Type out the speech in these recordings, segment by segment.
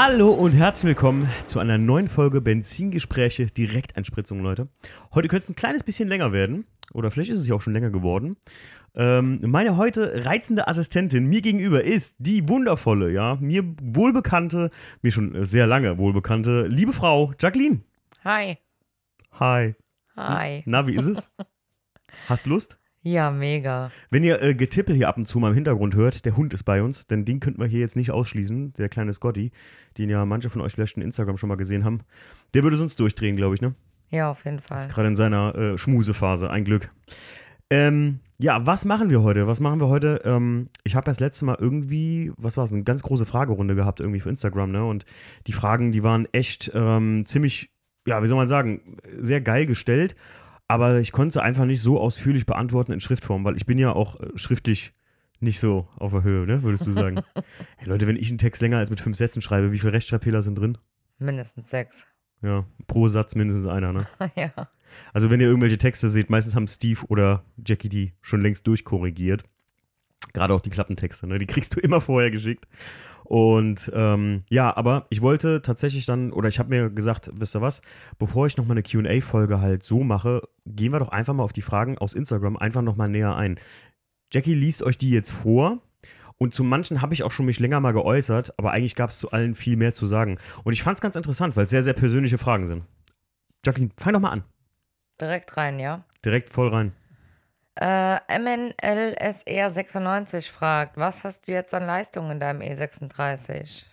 Hallo und herzlich willkommen zu einer neuen Folge Benzingespräche Direkteinspritzung, Leute. Heute könnte es ein kleines bisschen länger werden. Oder vielleicht ist es ja auch schon länger geworden. Ähm, meine heute reizende Assistentin mir gegenüber ist die wundervolle, ja, mir wohlbekannte, mir schon sehr lange wohlbekannte, liebe Frau Jacqueline. Hi. Hi. Hi. Na, wie ist es? Hast Lust? Ja, mega. Wenn ihr äh, Getippel hier ab und zu mal im Hintergrund hört, der Hund ist bei uns, denn den könnten wir hier jetzt nicht ausschließen, der kleine Scotty, den ja manche von euch vielleicht in Instagram schon mal gesehen haben. Der würde sonst durchdrehen, glaube ich, ne? Ja, auf jeden Fall. Ist gerade in seiner äh, Schmusephase, ein Glück. Ähm, ja, was machen wir heute? Was machen wir heute? Ähm, ich habe das letzte Mal irgendwie, was war es, eine ganz große Fragerunde gehabt irgendwie für Instagram, ne? Und die Fragen, die waren echt ähm, ziemlich, ja, wie soll man sagen, sehr geil gestellt. Aber ich konnte sie einfach nicht so ausführlich beantworten in Schriftform, weil ich bin ja auch äh, schriftlich nicht so auf der Höhe, ne? Würdest du sagen? hey, Leute, wenn ich einen Text länger als mit fünf Sätzen schreibe, wie viele Rechtschreibfehler sind drin? Mindestens sechs. Ja, pro Satz mindestens einer, ne? ja. Also wenn ihr irgendwelche Texte seht, meistens haben Steve oder Jackie die schon längst durchkorrigiert. Gerade auch die Klappentexte, ne? Die kriegst du immer vorher geschickt. Und ähm, ja, aber ich wollte tatsächlich dann, oder ich habe mir gesagt, wisst ihr was, bevor ich nochmal eine QA-Folge halt so mache, gehen wir doch einfach mal auf die Fragen aus Instagram einfach nochmal näher ein. Jackie liest euch die jetzt vor. Und zu manchen habe ich auch schon mich länger mal geäußert, aber eigentlich gab es zu allen viel mehr zu sagen. Und ich fand es ganz interessant, weil es sehr, sehr persönliche Fragen sind. Jacqueline, fang doch mal an. Direkt rein, ja. Direkt voll rein. Äh, MNLSR96 fragt, was hast du jetzt an Leistung in deinem E36?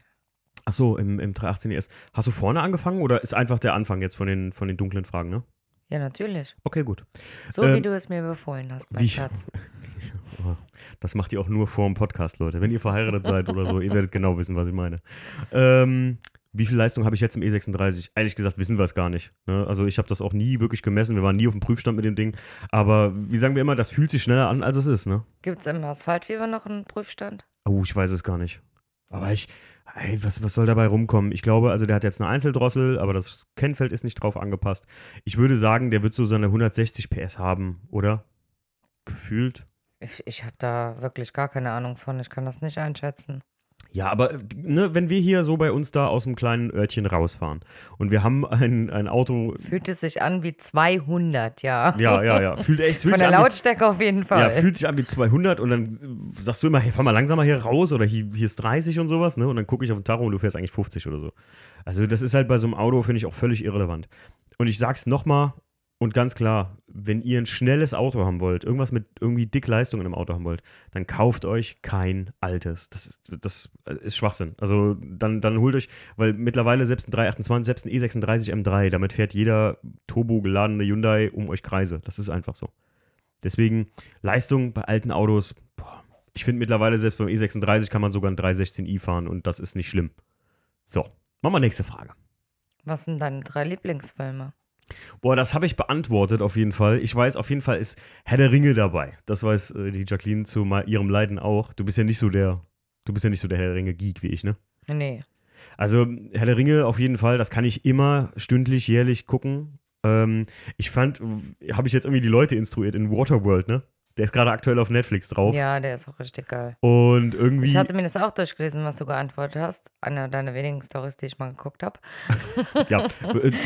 Ach so, im, im 318 ES. Hast du vorne angefangen oder ist einfach der Anfang jetzt von den, von den dunklen Fragen, ne? Ja, natürlich. Okay, gut. So wie Ähm, du es mir befohlen hast, mein wie- Schatz. Das macht ihr auch nur vor dem Podcast, Leute. Wenn ihr verheiratet seid oder so, ihr werdet genau wissen, was ich meine. Ähm, wie viel Leistung habe ich jetzt im E36? Ehrlich gesagt wissen wir es gar nicht. Ne? Also ich habe das auch nie wirklich gemessen. Wir waren nie auf dem Prüfstand mit dem Ding. Aber wie sagen wir immer, das fühlt sich schneller an, als es ist. Ne? Gibt es im Asphaltfieber noch einen Prüfstand? Oh, ich weiß es gar nicht. Aber ich, ey, was, was soll dabei rumkommen? Ich glaube, also der hat jetzt eine Einzeldrossel, aber das Kennfeld ist nicht drauf angepasst. Ich würde sagen, der wird so seine 160 PS haben, oder? Gefühlt. Ich, ich habe da wirklich gar keine Ahnung von. Ich kann das nicht einschätzen. Ja, aber ne, wenn wir hier so bei uns da aus dem kleinen Örtchen rausfahren und wir haben ein, ein Auto. Fühlt es sich an wie 200, ja. Ja, ja, ja. Fühlt echt fühlt Von der an wie- Lautstärke auf jeden Fall. Ja, fühlt sich an wie 200 und dann sagst du immer, hey, fahr mal langsamer hier raus oder hier, hier ist 30 und sowas, ne? Und dann gucke ich auf den Tacho und du fährst eigentlich 50 oder so. Also das ist halt bei so einem Auto, finde ich, auch völlig irrelevant. Und ich sag's nochmal und ganz klar, wenn ihr ein schnelles Auto haben wollt, irgendwas mit irgendwie dick Leistung in einem Auto haben wollt, dann kauft euch kein altes. Das ist, das ist Schwachsinn. Also dann, dann holt euch, weil mittlerweile selbst ein 328, selbst ein E E36 M3, damit fährt jeder turbo geladene Hyundai um euch Kreise. Das ist einfach so. Deswegen Leistung bei alten Autos, boah, ich finde mittlerweile selbst beim E36 kann man sogar ein 316i fahren und das ist nicht schlimm. So, machen wir nächste Frage. Was sind deine drei Lieblingsfilme? Boah, das habe ich beantwortet auf jeden Fall. Ich weiß, auf jeden Fall ist Herr der Ringe dabei. Das weiß äh, die Jacqueline zu mal ihrem Leiden auch. Du bist ja nicht so der, du bist ja nicht so der Herr der Ringe Geek wie ich, ne? Nee. Also Herr der Ringe auf jeden Fall, das kann ich immer stündlich, jährlich gucken. Ähm, ich fand, habe ich jetzt irgendwie die Leute instruiert in Waterworld, ne? Der ist gerade aktuell auf Netflix drauf. Ja, der ist auch richtig geil. Und irgendwie. Ich hatte mir das auch durchgelesen, was du geantwortet hast. Eine deiner wenigen Stories, die ich mal geguckt habe. ja,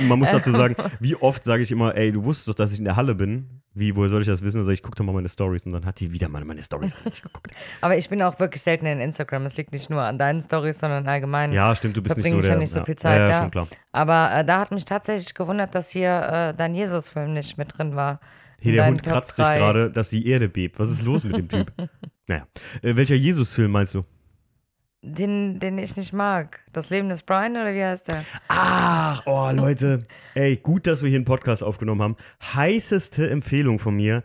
man muss dazu sagen, wie oft sage ich immer, ey, du wusstest doch, dass ich in der Halle bin. Wie, woher soll ich das wissen? Sag ich, guck doch mal meine Stories. Und dann hat die wieder mal meine Stories nicht geguckt. Aber ich bin auch wirklich selten in Instagram. Es liegt nicht nur an deinen Stories, sondern allgemein. Ja, stimmt, du bist nicht so ich der. ja nicht so viel Zeit ja, ja, da. schon klar. Aber äh, da hat mich tatsächlich gewundert, dass hier äh, dein Jesus-Film nicht mit drin war. In der Hund Top kratzt sich drei. gerade, dass die Erde bebt. Was ist los mit dem Typ? naja. Äh, welcher Jesus-Film meinst du? Den, den ich nicht mag. Das Leben des Brian oder wie heißt der? Ach, oh, Leute. Ey, gut, dass wir hier einen Podcast aufgenommen haben. Heißeste Empfehlung von mir: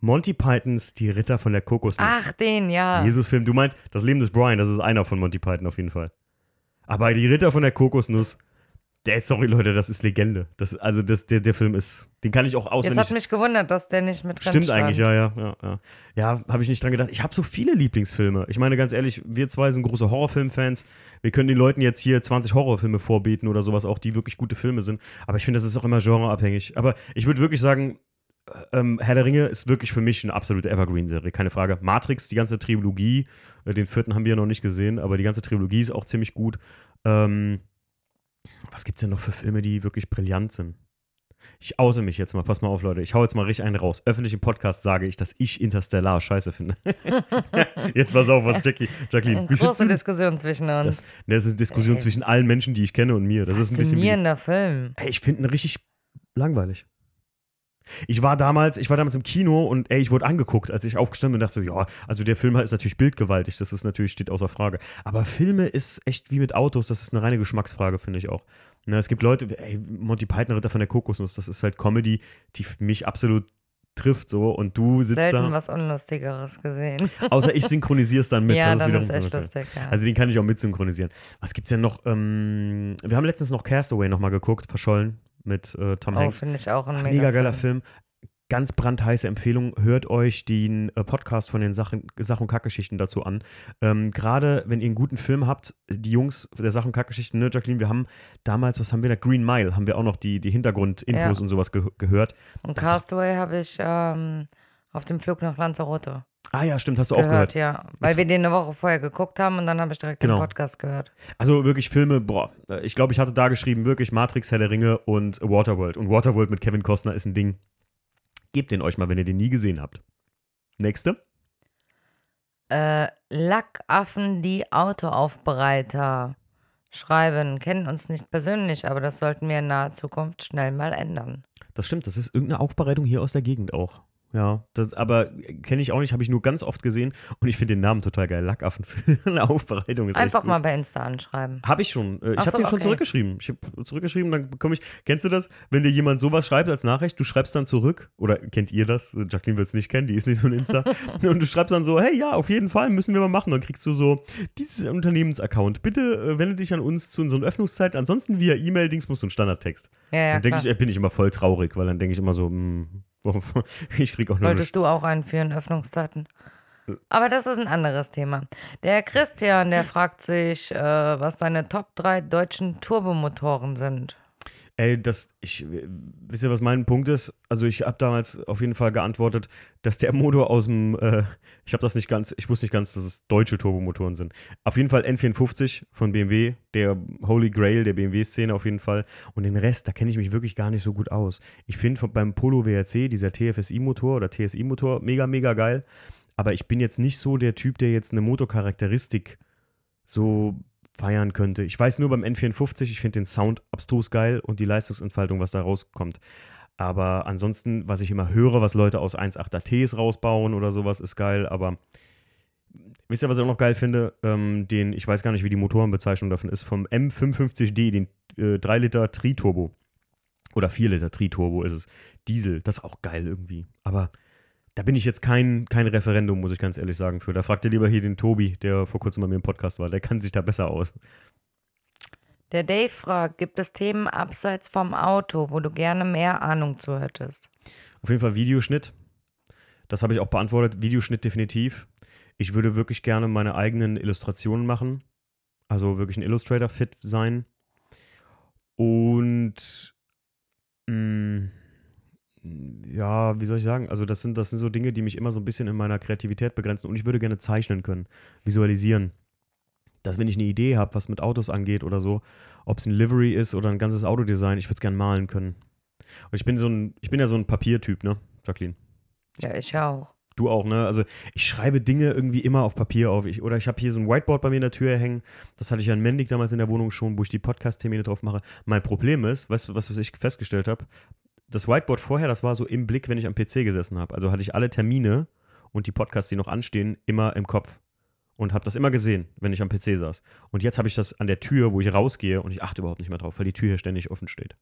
Monty Pythons Die Ritter von der Kokosnuss. Ach, den, ja. Jesus-Film. Du meinst, das Leben des Brian, das ist einer von Monty Python auf jeden Fall. Aber die Ritter von der Kokosnuss, der sorry Leute, das ist Legende. Das, also das, der, der Film ist, den kann ich auch auswendig. hat mich gewundert, dass der nicht mit drin Stimmt stand. eigentlich, ja, ja, ja. Ja, ja habe ich nicht dran gedacht. Ich habe so viele Lieblingsfilme. Ich meine, ganz ehrlich, wir zwei sind große Horrorfilmfans. Wir können den Leuten jetzt hier 20 Horrorfilme vorbeten oder sowas auch, die wirklich gute Filme sind. Aber ich finde, das ist auch immer genreabhängig. Aber ich würde wirklich sagen, ähm, Herr der Ringe ist wirklich für mich eine absolute Evergreen-Serie, keine Frage. Matrix, die ganze Trilogie, äh, den vierten haben wir ja noch nicht gesehen, aber die ganze Trilogie ist auch ziemlich gut. Ähm, was gibt's denn noch für Filme, die wirklich brillant sind? Ich oute mich jetzt mal, pass mal auf, Leute. Ich hau jetzt mal richtig einen raus. Öffentlich im Podcast sage ich, dass ich Interstellar scheiße finde. jetzt pass auf, was Jackie, Jacqueline. findest Große Diskussion zwischen uns. das, das ist eine Diskussion Ey. zwischen allen Menschen, die ich kenne und mir. Das ist ein bisschen. Faszinierender Film. ey, ich finde ihn richtig langweilig. Ich war damals, ich war damals im Kino und ey, ich wurde angeguckt, als ich aufgestanden bin und dachte so, ja, also der Film ist natürlich bildgewaltig, das ist natürlich, steht außer Frage. Aber Filme ist echt wie mit Autos, das ist eine reine Geschmacksfrage, finde ich auch. Ne, es gibt Leute, ey, Monty Python, Ritter von der Kokosnuss, das ist halt Comedy, die mich absolut trifft so und du sitzt Selten da, was Unlustigeres gesehen. außer ich synchronisiere es dann mit. ja, das dann wiederum ist echt lustig, ja. Also den kann ich auch mit synchronisieren. Was gibt's denn noch? Ähm, wir haben letztens noch Castaway nochmal geguckt, verschollen mit äh, Tom oh, Hanks. finde ich auch ein mega, Mega geiler Film. Ganz brandheiße Empfehlung. Hört euch den äh, Podcast von den Sachen, Sach- und Kackgeschichten dazu an. Ähm, Gerade wenn ihr einen guten Film habt, die Jungs der Sach- und Kackgeschichten, ne, Jacqueline, wir haben damals, was haben wir da? Green Mile, haben wir auch noch die, die Hintergrundinfos Ja. und sowas ge gehört. Und das- Castaway habe ich ähm, auf dem Flug nach Lanzarote Ah ja, stimmt, hast du auch gehört, gehört. ja. Weil wir den eine Woche vorher geguckt haben und dann habe ich direkt Genau. den Podcast gehört. Also wirklich Filme, boah, ich glaube, ich hatte da geschrieben, wirklich Matrix, Herr der Ringe und Waterworld. Und Waterworld mit Kevin Costner ist ein Ding. Gebt den euch mal, wenn ihr den nie gesehen habt. Nächste. Äh, Lackaffen, die Autoaufbereiter schreiben, kennen uns nicht persönlich, aber das sollten wir in naher Zukunft schnell mal ändern. Das stimmt, das ist irgendeine Aufbereitung hier aus der Gegend auch. Ja, das, aber kenne ich auch nicht, habe ich nur ganz oft gesehen und ich finde den Namen total geil. Lackaffen für eine Aufbereitung ist Einfach mal bei Insta anschreiben. Habe ich schon. Äh, Ich habe so, den schon okay. zurückgeschrieben. Ich habe zurückgeschrieben, dann bekomme ich. Kennst du das, wenn dir jemand sowas schreibt als Nachricht, du schreibst dann zurück, oder kennt ihr das? Jacqueline wird es nicht kennen, die ist nicht so ein Insta. und du schreibst dann so, hey, ja, auf jeden Fall, müssen wir mal machen. Dann kriegst du so, dieses Unternehmensaccount, bitte äh, wende dich an uns zu unseren Öffnungszeiten. Ansonsten via E-Mail-Dings musst du einen Standardtext. Ja, ja, dann denke ich, äh, bin ich immer voll traurig, weil dann denke ich immer so, hm, warum- ich krieg auch nur Solltest du auch einführen, Öffnungszeiten. Aber das ist ein anderes Thema. Der Christian, der fragt sich, äh, was deine Top 3 deutschen Turbomotoren sind. Ey, das, ich, wisst ihr, was mein Punkt ist? Also ich habe damals auf jeden Fall geantwortet, dass der Motor aus dem, äh, ich habe das nicht ganz, ich wusste nicht ganz, dass es deutsche Turbomotoren sind. Auf jeden Fall N54 von BMW, der Holy Grail der BMW-Szene auf jeden Fall. Und den Rest, da kenne ich mich wirklich gar nicht so gut aus. Ich finde beim Polo WRC, dieser TFSI-Motor oder TSI-Motor, mega, mega geil. Aber ich bin jetzt nicht so der Typ, der jetzt eine Motorcharakteristik so feiern könnte. Ich weiß nur beim N54, ich finde den Sound abstrus geil und die Leistungsentfaltung, was da rauskommt. Aber ansonsten, was ich immer höre, was Leute aus 1.8er Ts rausbauen oder sowas, ist geil. Aber wisst ihr, was ich auch noch geil finde? Ähm, den, ich weiß gar nicht, wie die Motorenbezeichnung davon ist, vom M55D, den äh, 3 Liter Tri-Turbo. Oder 4 Liter Tri-Turbo ist es. Diesel, das ist auch geil irgendwie. Aber da bin ich jetzt kein, kein Referendum, muss ich ganz ehrlich sagen, für. Da fragt ihr lieber hier den Tobi, der vor kurzem bei mir im Podcast war. Der kann sich da besser aus. Der Dave fragt, gibt es Themen abseits vom Auto, wo du gerne mehr Ahnung zu hättest? Auf jeden Fall Videoschnitt. Das habe ich auch beantwortet. Videoschnitt definitiv. Ich würde wirklich gerne meine eigenen Illustrationen machen. Also wirklich ein Illustrator-Fit sein. Und mh, ja, wie soll ich sagen? Also das sind, das sind so Dinge, die mich immer so ein bisschen in meiner Kreativität begrenzen. Und ich würde gerne zeichnen können, visualisieren. Dass wenn ich eine Idee habe, was mit Autos angeht oder so, ob es ein Livery ist oder ein ganzes Autodesign, ich würde es gerne malen können. Und ich bin so ein, ich bin ja so ein Papiertyp, ne, Jacqueline? Ja, ich auch. Du auch, ne? Also ich schreibe Dinge irgendwie immer auf Papier auf. Ich, oder ich habe hier so ein Whiteboard bei mir in der Tür hängen. Das hatte ich ja in Mendig damals in der Wohnung schon, wo ich die Podcast-Termine drauf mache. Mein Problem ist, weißt du, was, was ich festgestellt habe? Das Whiteboard vorher, das war so im Blick, wenn ich am PC gesessen habe. Also hatte ich alle Termine und die Podcasts, die noch anstehen, immer im Kopf. Und habe das immer gesehen, wenn ich am PC saß. Und jetzt habe ich das an der Tür, wo ich rausgehe und ich achte überhaupt nicht mehr drauf, weil die Tür hier ständig offen steht.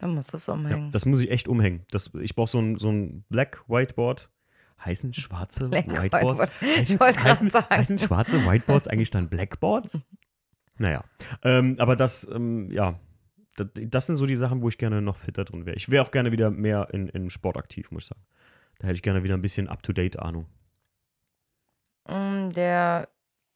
Dann musst du es Ja, umhängen. das muss ich echt umhängen. Das, ich brauche so ein, so ein Black Whiteboard. Heißen schwarze Black Whiteboards? Whiteboard. Heißen, Ich wollte gerade heißen, sagen. heißen schwarze Whiteboards eigentlich dann Blackboards? Naja. Ähm, aber das, ähm, ja, das, das sind so die Sachen, wo ich gerne noch fitter drin wäre. Ich wäre auch gerne wieder mehr in, in Sport aktiv, muss ich sagen. Da hätte ich gerne wieder ein bisschen Up-to-Date-Ahnung. Mm, Der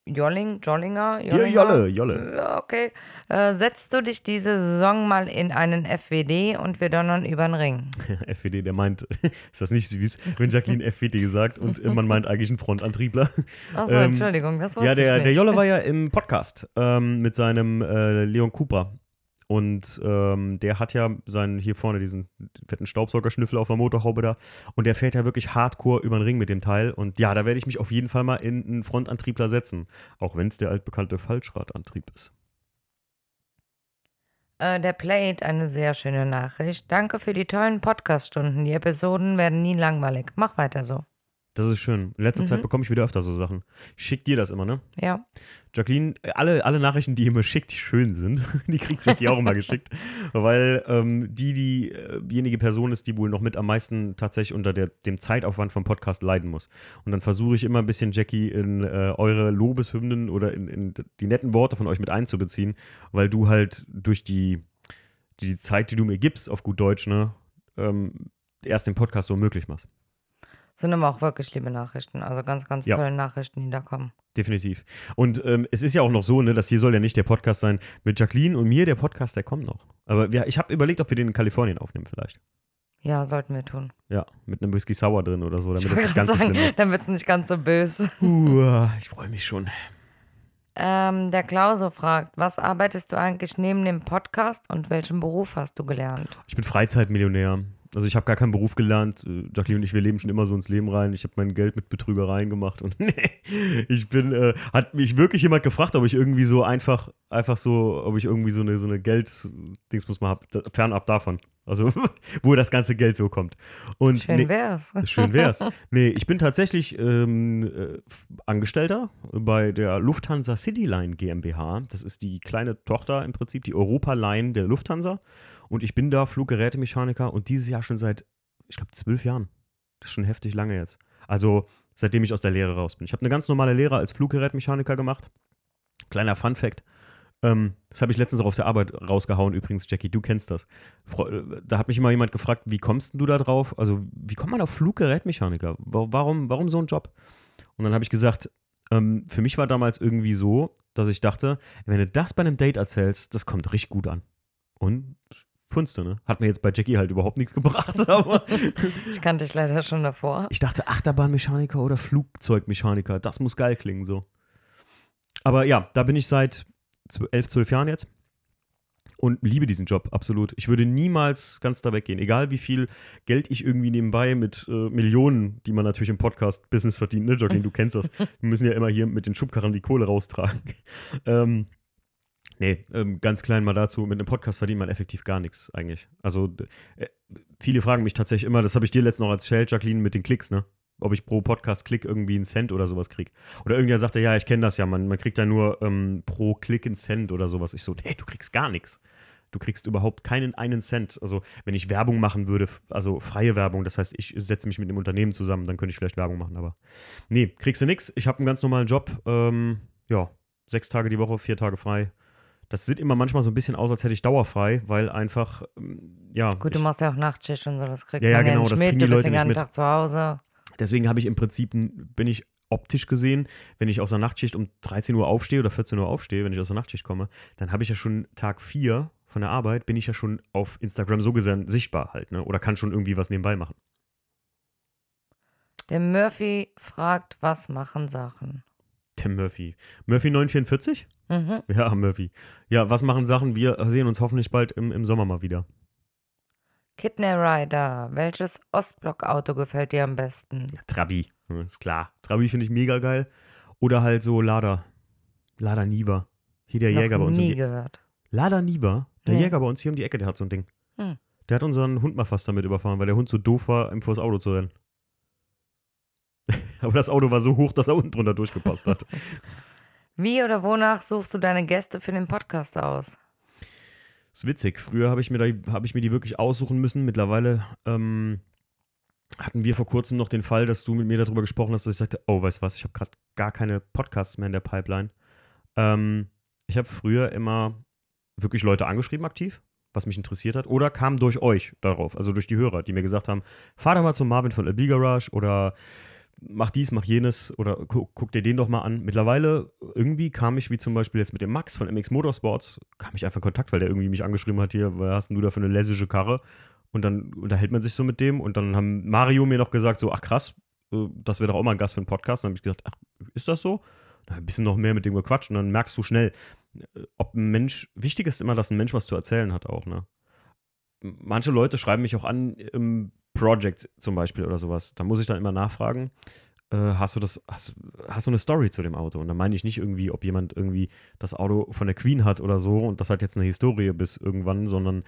Jolling, Jollinger? Dir Jolle, Jolle. Ja, okay. Äh, setzt du dich diese Saison mal in einen FWD und wir donnern über den Ring? FWD, der meint, ist das nicht süß, wenn Jacqueline FWD sagt und man meint eigentlich einen Frontantriebler. Achso, Ähm, Entschuldigung, das wusste Ja, der, ich der nicht. Jolle war ja im Podcast ähm, mit seinem äh, Leon Cooper. Und ähm, der hat ja seinen hier vorne diesen fetten Staubsaugerschnüffel auf der Motorhaube da. Und der fährt ja wirklich hardcore über den Ring mit dem Teil. Und ja, da werde ich mich auf jeden Fall mal in einen Frontantriebler setzen. Auch wenn es der altbekannte Falschradantrieb ist. Äh, der Played, eine sehr schöne Nachricht. Danke für die tollen Podcast-Stunden. Die Episoden werden nie langweilig. Mach weiter so. Das ist schön. In letzter Mhm. Zeit bekomme ich wieder öfter so Sachen. Ich schick dir das immer, ne? Ja. Jacqueline, alle, alle Nachrichten, die ihr mir schickt, die schön sind, die kriegt Jackie auch immer geschickt. Weil ähm, die diejenige Person ist, die wohl noch mit am meisten tatsächlich unter der, dem Zeitaufwand vom Podcast leiden muss. Und dann versuche ich immer ein bisschen Jackie in äh, eure Lobeshymnen oder in, in die netten Worte von euch mit einzubeziehen, weil du halt durch die, die Zeit, die du mir gibst, auf gut Deutsch, ne, ähm, erst den Podcast so möglich machst. Sind aber auch wirklich liebe Nachrichten. Also ganz, ganz Ja. tolle Nachrichten, die da kommen. Definitiv. Und ähm, es ist ja auch noch so, ne, das hier soll ja nicht der Podcast sein mit Jacqueline und mir. Der Podcast, der kommt noch. Aber wir, ich habe überlegt, ob wir den in Kalifornien aufnehmen vielleicht. Ja, sollten wir tun. Ja, mit einem Whisky Sour drin oder so, damit wollte nicht ganz so sagen, schlimm wird. dann wird es nicht ganz so böse. Uh, ich freue mich schon. Ähm, der Klauso fragt, was arbeitest du eigentlich neben dem Podcast und welchen Beruf hast du gelernt? Ich bin Freizeitmillionär. Also ich habe gar keinen Beruf gelernt. Äh, Jacqueline und ich, wir leben schon immer so ins Leben rein. Ich habe mein Geld mit Betrügereien gemacht und nee, ich bin, äh, hat mich wirklich jemand gefragt, ob ich irgendwie so einfach, einfach so, ob ich irgendwie so eine, so eine Geld-Dings mal hab, fernab davon. Also, wo das ganze Geld so kommt. Und Schön nee, wär's. Schön wär's. Nee, ich bin tatsächlich ähm, äh, Angestellter bei der Lufthansa Cityline GmbH. Das ist die kleine Tochter im Prinzip, die Europa-Line der Lufthansa. Und ich bin da Fluggerätemechaniker und dieses Jahr schon seit, ich glaube, zwölf Jahren. Das ist schon heftig lange jetzt. Also, seitdem ich aus der Lehre raus bin. Ich habe eine ganz normale Lehre als Fluggerätmechaniker gemacht. Kleiner Fun-Fact. Ähm, das habe ich letztens auch auf der Arbeit rausgehauen, übrigens, Jackie, du kennst das. Äh, Da hat mich immer jemand gefragt, wie kommst du da drauf? Also, wie kommt man auf Fluggerätmechaniker? Wa- Warum, warum so ein Job? Und dann habe ich gesagt, ähm, für mich war damals irgendwie so, dass ich dachte, wenn du das bei einem Date erzählst, das kommt richtig gut an. Und Funste, ne? Hat mir jetzt bei Jackie halt überhaupt nichts gebracht, aber Ich kannte dich leider schon davor. ich dachte Achterbahnmechaniker oder Flugzeugmechaniker, das muss geil klingen so. Aber ja, da bin ich seit elf, zwölf Jahren jetzt und liebe diesen Job, absolut. Ich würde niemals ganz da weggehen, egal wie viel Geld ich irgendwie nebenbei mit äh, Millionen, die man natürlich im Podcast-Business verdient, ne, Jacqueline, du kennst das. Wir müssen ja immer hier mit den Schubkarren die Kohle raustragen. ähm, nee, ähm, ganz klein mal dazu, mit einem Podcast verdient man effektiv gar nichts eigentlich. Also äh, viele fragen mich tatsächlich immer, das habe ich dir letztens noch erzählt, Jacqueline, mit den Klicks, ne? Ob ich pro Podcast-Klick irgendwie einen Cent oder sowas krieg. Oder irgendwer sagte, ja, ich kenne das ja, man, man kriegt ja nur ähm, pro Klick einen Cent oder sowas. Ich so, nee, du kriegst gar nichts. Du kriegst überhaupt keinen einen Cent. Also, wenn ich Werbung machen würde, also freie Werbung, das heißt, ich setze mich mit einem Unternehmen zusammen, dann könnte ich vielleicht Werbung machen, aber nee, kriegst du nichts. Ich habe einen ganz normalen Job. Ähm, ja, sechs Tage die Woche, vier Tage frei. Das sieht immer manchmal so ein bisschen aus, als hätte ich dauerfrei, weil einfach, ähm, ja. Gut, du ich, machst ja auch Nachtschicht und so, das kriegt Ja, ja, man ja genau, nicht mit. Du bist den ganzen. Tag zu Hause. Deswegen habe ich im Prinzip, bin ich optisch gesehen, wenn ich aus der Nachtschicht um 13 Uhr aufstehe oder 14 Uhr aufstehe, wenn ich aus der Nachtschicht komme, dann habe ich ja schon Tag 4 von der Arbeit, bin ich ja schon auf Instagram so gesehen sichtbar halt, ne? Oder kann schon irgendwie was nebenbei machen. Der Murphy fragt, was machen Sachen? Tim Murphy. Murphy 944? Mhm. Ja, Murphy. Ja, was machen Sachen? Wir sehen uns hoffentlich bald im, im Sommer mal wieder. Kidney Rider, welches Ostblock-Auto gefällt dir am besten? Ja, Trabi, ist klar. Trabi finde ich mega geil. Oder halt so Lada. Lada Niva. Hier der Jäger bei Noch uns. um nie die- gehört. Lada Niva, der Nee. Jäger bei uns hier um die Ecke, der hat so ein Ding. Hm. Der hat unseren Hund mal fast damit überfahren, weil der Hund so doof war, ihm vors Auto zu rennen. Aber das Auto war so hoch, dass er unten drunter durchgepasst hat. Wie oder wonach suchst du deine Gäste für den Podcast aus? ist witzig. Früher habe ich, mir hab ich mir die wirklich aussuchen müssen. Mittlerweile ähm, hatten wir vor kurzem noch den Fall, dass du mit mir darüber gesprochen hast, dass ich sagte, oh, weißt du was, ich habe gerade gar keine Podcasts mehr in der Pipeline. Ähm, ich habe früher immer wirklich Leute angeschrieben aktiv, was mich interessiert hat, oder kam durch euch darauf, also durch die Hörer, die mir gesagt haben, fahr doch mal zum Marvin von LB Garage oder mach dies, mach jenes oder gu guck dir den doch mal an. Mittlerweile irgendwie kam ich, wie zum Beispiel jetzt mit dem Max von MX Motorsports, kam ich einfach in Kontakt, weil der irgendwie mich angeschrieben hat, hier, was hast du da für eine lässische Karre? Und dann unterhält man sich so mit dem und dann haben Mario mir noch gesagt, so, ach krass, äh, das wäre doch auch mal ein Gast für einen Podcast. Dann habe ich gesagt, ach, ist das so? Dann ein bisschen noch mehr mit dem gequatscht und dann merkst du schnell, äh, ob ein Mensch, wichtig ist immer, dass ein Mensch was zu erzählen hat auch, ne? Manche Leute schreiben mich auch an im Project zum Beispiel oder sowas. Da muss ich dann immer nachfragen, äh, hast du das, hast, hast du eine Story zu dem Auto? Und da meine ich nicht irgendwie, ob jemand irgendwie das Auto von der Queen hat oder so und das hat jetzt eine Historie bis irgendwann, sondern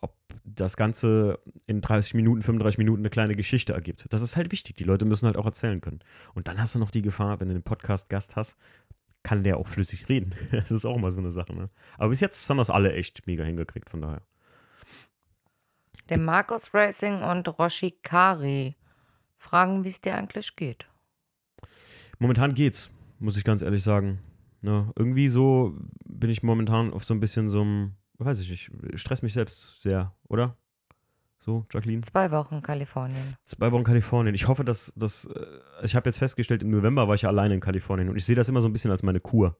ob das Ganze in 30 Minuten, 35 Minuten eine kleine Geschichte ergibt. Das ist halt wichtig. Die Leute müssen halt auch erzählen können. Und dann hast du noch die Gefahr, wenn du einen Podcast-Gast hast, kann der auch flüssig reden. Das ist auch immer so eine Sache. Ne? Aber bis jetzt haben das alle echt mega hingekriegt, von daher. Der Markus Racing und Roshi Kari fragen, wie es dir eigentlich geht. Momentan geht's, muss ich ganz ehrlich sagen. Ne? Irgendwie so bin ich momentan auf so ein bisschen so einem weiß ich nicht, stress mich selbst sehr, oder? So, Jacqueline? Zwei Wochen Kalifornien. Zwei Wochen Kalifornien. Ich hoffe, dass das. Äh, ich habe jetzt festgestellt, im November war ich ja alleine in Kalifornien und ich sehe das immer so ein bisschen als meine Kur.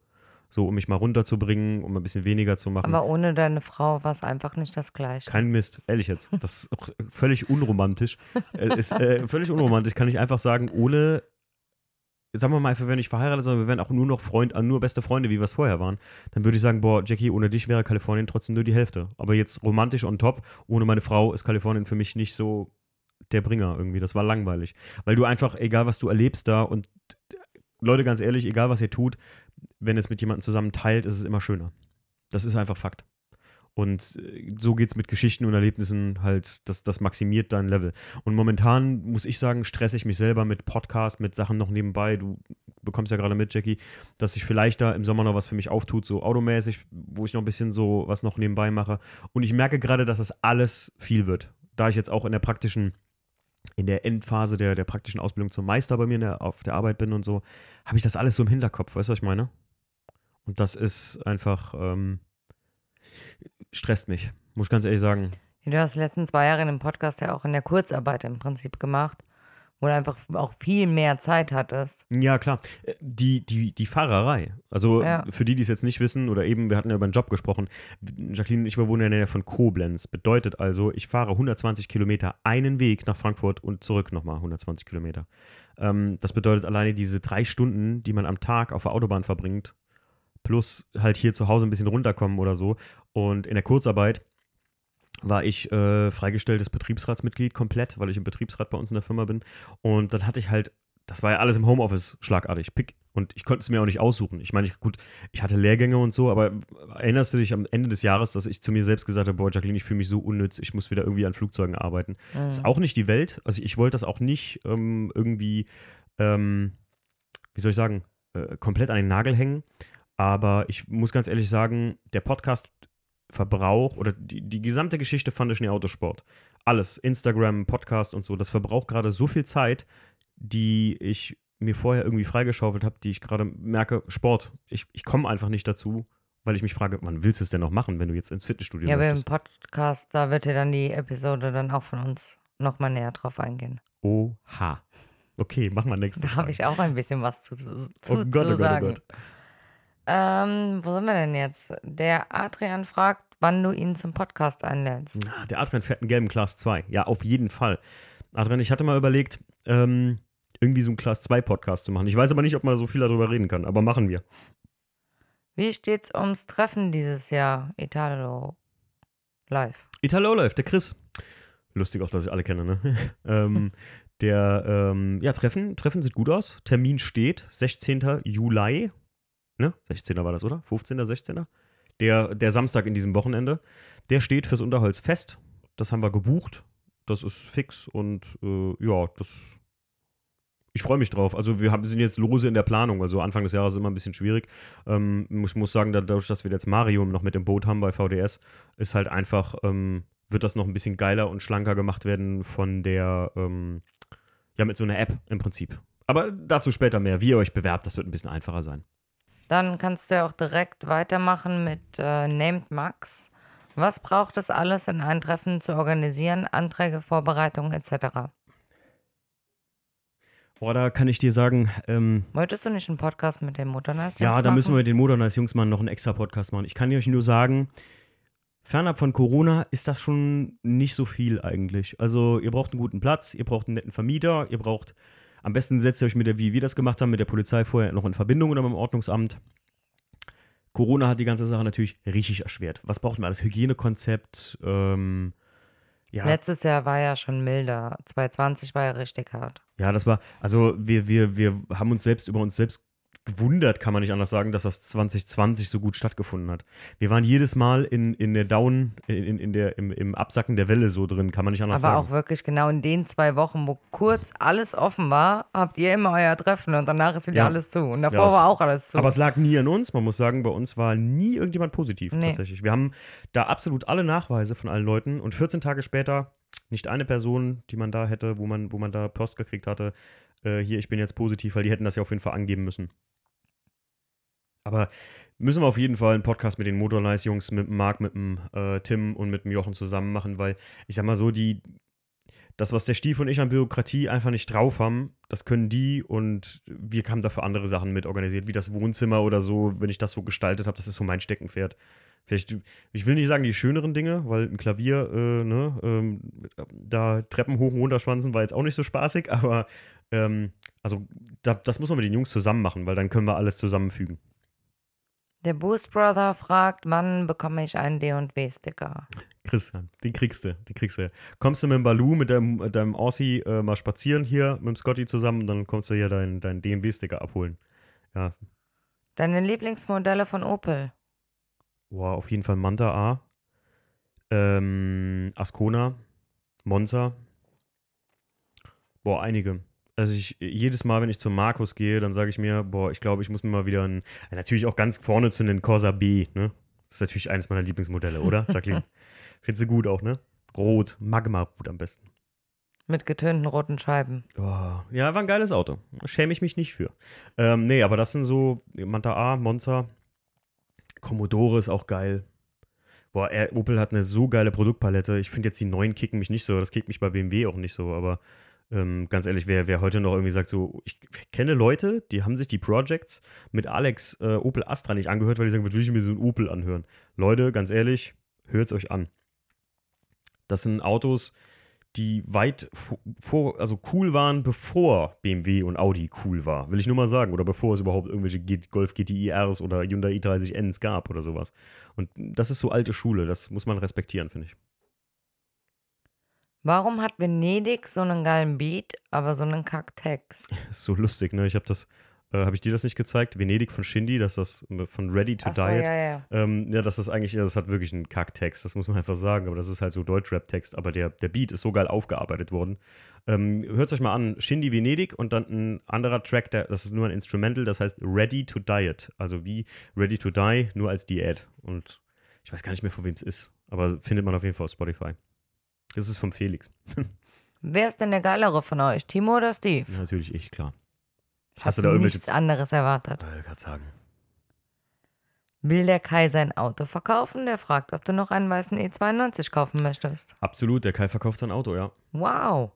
So, um mich mal runterzubringen, um ein bisschen weniger zu machen. Aber ohne deine Frau war es einfach nicht das Gleiche. Kein Mist, ehrlich jetzt. Das ist auch völlig unromantisch. äh, ist äh, völlig unromantisch, kann ich einfach sagen, ohne sagen wir mal, wir wären nicht verheiratet, sondern wir wären auch nur noch Freund, nur beste Freunde, wie wir es vorher waren, dann würde ich sagen, boah, Jackie, ohne dich wäre Kalifornien trotzdem nur die Hälfte. Aber jetzt romantisch on top, ohne meine Frau ist Kalifornien für mich nicht so der Bringer irgendwie. Das war langweilig. Weil du einfach, egal was du erlebst da und Leute, ganz ehrlich, egal was ihr tut, wenn es mit jemandem zusammen teilt, ist es immer schöner. Das ist einfach Fakt. Und äh, so geht es mit Geschichten und Erlebnissen halt, das, das maximiert dein Level. Und momentan muss ich sagen, stresse ich mich selber mit Podcast, mit Sachen noch nebenbei. Du bekommst ja gerade mit, Jackie, dass sich vielleicht da im Sommer noch was für mich auftut, so automäßig, wo ich noch ein bisschen so was noch nebenbei mache. Und ich merke gerade, dass das alles viel wird. Da ich jetzt auch in der praktischen in der Endphase der, der praktischen Ausbildung zum Meister bei mir der, auf der Arbeit bin und so, habe ich das alles so im Hinterkopf, weißt du, was ich meine? Und das ist einfach, ähm, stresst mich, muss ich ganz ehrlich sagen. Du hast die letzten zwei Jahre in dem Podcast ja auch in der Kurzarbeit im Prinzip gemacht, wo du einfach auch viel mehr Zeit hattest. Ja, klar. Äh, die, die, die Fahrerei. Also ja. für die, die es jetzt nicht wissen, oder eben, wir hatten ja über einen Job gesprochen. Jacqueline und ich wohnen in der Nähe von Koblenz. Bedeutet also, ich fahre 120 Kilometer einen Weg nach Frankfurt und zurück nochmal 120 Kilometer. Ähm, das bedeutet alleine diese drei Stunden, die man am Tag auf der Autobahn verbringt, plus halt hier zu Hause ein bisschen runterkommen oder so. Und in der Kurzarbeit war ich äh, freigestelltes Betriebsratsmitglied komplett, weil ich im Betriebsrat bei uns in der Firma bin. Und dann hatte ich halt, das war ja alles im Homeoffice schlagartig, pick. Und ich konnte es mir auch nicht aussuchen. Ich meine, ich, gut, ich hatte Lehrgänge und so, aber erinnerst du dich am Ende des Jahres, dass ich zu mir selbst gesagt habe, boah, Jacqueline, ich fühle mich so unnütz, ich muss wieder irgendwie an Flugzeugen arbeiten. Mhm. Das ist auch nicht die Welt. Also ich wollte das auch nicht ähm, irgendwie, ähm, wie soll ich sagen, äh, komplett an den Nagel hängen. Aber ich muss ganz ehrlich sagen, der Podcast-Verbrauch oder die, die gesamte Geschichte fand ich in Autosport. Alles, Instagram, Podcast und so, das verbraucht gerade so viel Zeit, die ich mir vorher irgendwie freigeschaufelt habe, die ich gerade merke, Sport. Ich, ich komme einfach nicht dazu, weil ich mich frage, wann willst du es denn noch machen, wenn du jetzt ins Fitnessstudio Ja, aber im Podcast, da wird ja dann die Episode dann auch von uns nochmal näher drauf eingehen. Oha. Okay, machen wir nächstes Mal. Da habe ich auch ein bisschen was zu, zu, oh Gott, zu oh sagen. Gott, oh Gott. Ähm, wo sind wir denn jetzt? Der Adrian fragt, wann du ihn zum Podcast einlädst. Ah, der Adrian fährt einen gelben Class 2. Ja, auf jeden Fall. Adrian, ich hatte mal überlegt, ähm, irgendwie so einen Class 2 Podcast zu machen. Ich weiß aber nicht, ob man so viel darüber reden kann, aber machen wir. Wie steht's ums Treffen dieses Jahr? Italo Live. Italo Live, der Chris. Lustig auch, dass ich alle kenne, ne? ähm, der, ähm, ja, Treffen, Treffen sieht gut aus. Termin steht, 16. Juli ne? 16er war das, oder? 15er, 16er? Der, der Samstag in diesem Wochenende, der steht fürs Unterholz fest. Das haben wir gebucht. Das ist fix und äh, ja, das. Ich freue mich drauf. Also wir haben, sind jetzt lose in der Planung. Also Anfang des Jahres ist immer ein bisschen schwierig. Ähm, ich muss sagen, dadurch, dass wir jetzt Mario noch mit dem Boot haben bei VDS, ist halt einfach, ähm, wird das noch ein bisschen geiler und schlanker gemacht werden von der, ähm, ja, mit so einer App im Prinzip. Aber dazu später mehr. Wie ihr euch bewerbt, das wird ein bisschen einfacher sein. Dann kannst du ja auch direkt weitermachen mit äh, Named Max, Was braucht es alles, in ein Treffen zu organisieren? Anträge, Vorbereitungen etc. Boah, da kann ich dir sagen, ähm, Wolltest du nicht einen Podcast mit dem Motornice ja, da müssen wir mit den Modernize Jungs mal noch einen extra Podcast machen. Ich kann euch nur sagen, fernab von Corona ist das schon nicht so viel eigentlich. Also, ihr braucht einen guten Platz, ihr braucht einen netten Vermieter, ihr braucht, am besten setzt ihr euch mit der, wie wir das gemacht haben, mit der Polizei vorher noch in Verbindung oder mit dem Ordnungsamt. Corona hat die ganze Sache natürlich richtig erschwert. Was braucht man alles? Hygienekonzept, ähm, ja. Letztes Jahr war ja schon milder. 2020 war ja richtig hart. Ja, das war, also wir, wir, wir haben uns selbst über uns selbst gewundert, kann man nicht anders sagen, dass das 2020 so gut stattgefunden hat. Wir waren jedes Mal in, in der Down, in, in der, im, im Absacken der Welle so drin, kann man nicht anders Aber sagen. auch wirklich genau in den zwei Wochen, wo kurz alles offen war, habt ihr immer euer Treffen und danach ist wieder Ja. alles zu. Und davor Ja, war auch alles zu. Aber es lag nie an uns. Man muss sagen, bei uns war nie irgendjemand positiv Nee. tatsächlich. Wir haben da absolut alle Nachweise von allen Leuten und 14 Tage später nicht eine Person, die man da hätte, wo man, wo man da Post gekriegt hatte, äh, hier, ich bin jetzt positiv, weil die hätten das ja auf jeden Fall angeben müssen. Aber müssen wir auf jeden Fall einen Podcast mit den Motornice-Jungs, mit dem Marc, mit dem äh, Tim und mit dem Jochen zusammen machen, weil ich sag mal so, die, das, was der Stief und ich an Bürokratie einfach nicht drauf haben, das können die und wir haben dafür andere Sachen mit organisiert, wie das Wohnzimmer oder so, wenn ich das so gestaltet habe, das ist so mein Steckenpferd. Vielleicht, ich will nicht sagen die schöneren Dinge, weil ein Klavier, äh, ne, ähm, da Treppen hoch und runter schwanzen war jetzt auch nicht so spaßig, aber ähm, also da, das muss man mit den Jungs zusammen machen, weil dann können wir alles zusammenfügen. Der Boost Brother fragt, wann bekomme ich einen D&W-Sticker? Christian, den kriegst du, den kriegst du. Kommst du mit dem Balu, mit deinem, mit deinem Aussie äh, mal spazieren hier mit dem Scotty zusammen dann kommst du hier deinen dein DMW-Sticker abholen. Ja, Deine Lieblingsmodelle von Opel? Boah, auf jeden Fall Manta A. Ähm, Ascona, Monza. Boah, einige. Also ich, jedes Mal, wenn ich zum Markus gehe, dann sage ich mir, boah, ich glaube, ich muss mir mal wieder ein, ja, natürlich auch ganz vorne zu den Corsa B, ne? Das ist natürlich eines meiner Lieblingsmodelle, oder, Jacqueline? Findest du gut auch, ne? Rot, Magma-Rot am besten. Mit getönten roten Scheiben. Oh, ja, war ein geiles Auto. Schäme ich mich nicht für. Ähm, nee, aber das sind so Manta A, Monza. Commodore ist auch geil. Boah, Opel hat eine so geile Produktpalette. Ich finde jetzt die neuen kicken mich nicht so. Das kickt mich bei BMW auch nicht so. Aber ähm, ganz ehrlich, wer, wer heute noch irgendwie sagt, so, ich kenne Leute, die haben sich die Projects mit Alex äh, Opel Astra nicht angehört, weil die sagen, was will ich mir so ein Opel anhören? Leute, ganz ehrlich, hört es euch an. Das sind Autos, die weit vo- vor, also cool waren, bevor BMW und Audi cool war. Will ich nur mal sagen. Oder bevor es überhaupt irgendwelche Golf GTI Rs oder Hyundai i30Ns gab oder sowas. Und das ist so alte Schule. Das muss man respektieren, finde ich. Warum hat Venedig so einen geilen Beat, aber so einen Kacktext? Ist so lustig, ne? Ich habe das, äh, habe ich dir das nicht gezeigt? Venedig von Shindy, dass das äh, von Ready to Ach so, Diet. ja, ja. Ähm, ja, das ist eigentlich, das hat wirklich einen Kacktext, das muss man einfach sagen, aber das ist halt so Deutschrap-Text, aber der, der Beat ist so geil aufgearbeitet worden. Ähm, Hört euch mal an, Shindy Venedig und dann ein anderer Track, der, das ist nur ein Instrumental, das heißt Ready to Diet, also wie Ready to Die, nur als Diät. Und ich weiß gar nicht mehr, von wem es ist, aber findet man auf jeden Fall auf Spotify. Das ist von Felix. Wer ist denn der geilere von euch, Timo oder Steve? Natürlich ich, klar. Ich Hast du habe da nichts anderes erwartet. Äh, gerade sagen. Will der Kai sein Auto verkaufen? Der fragt, ob du noch einen weißen E92 kaufen möchtest. Absolut, der Kai verkauft sein Auto, ja. Wow.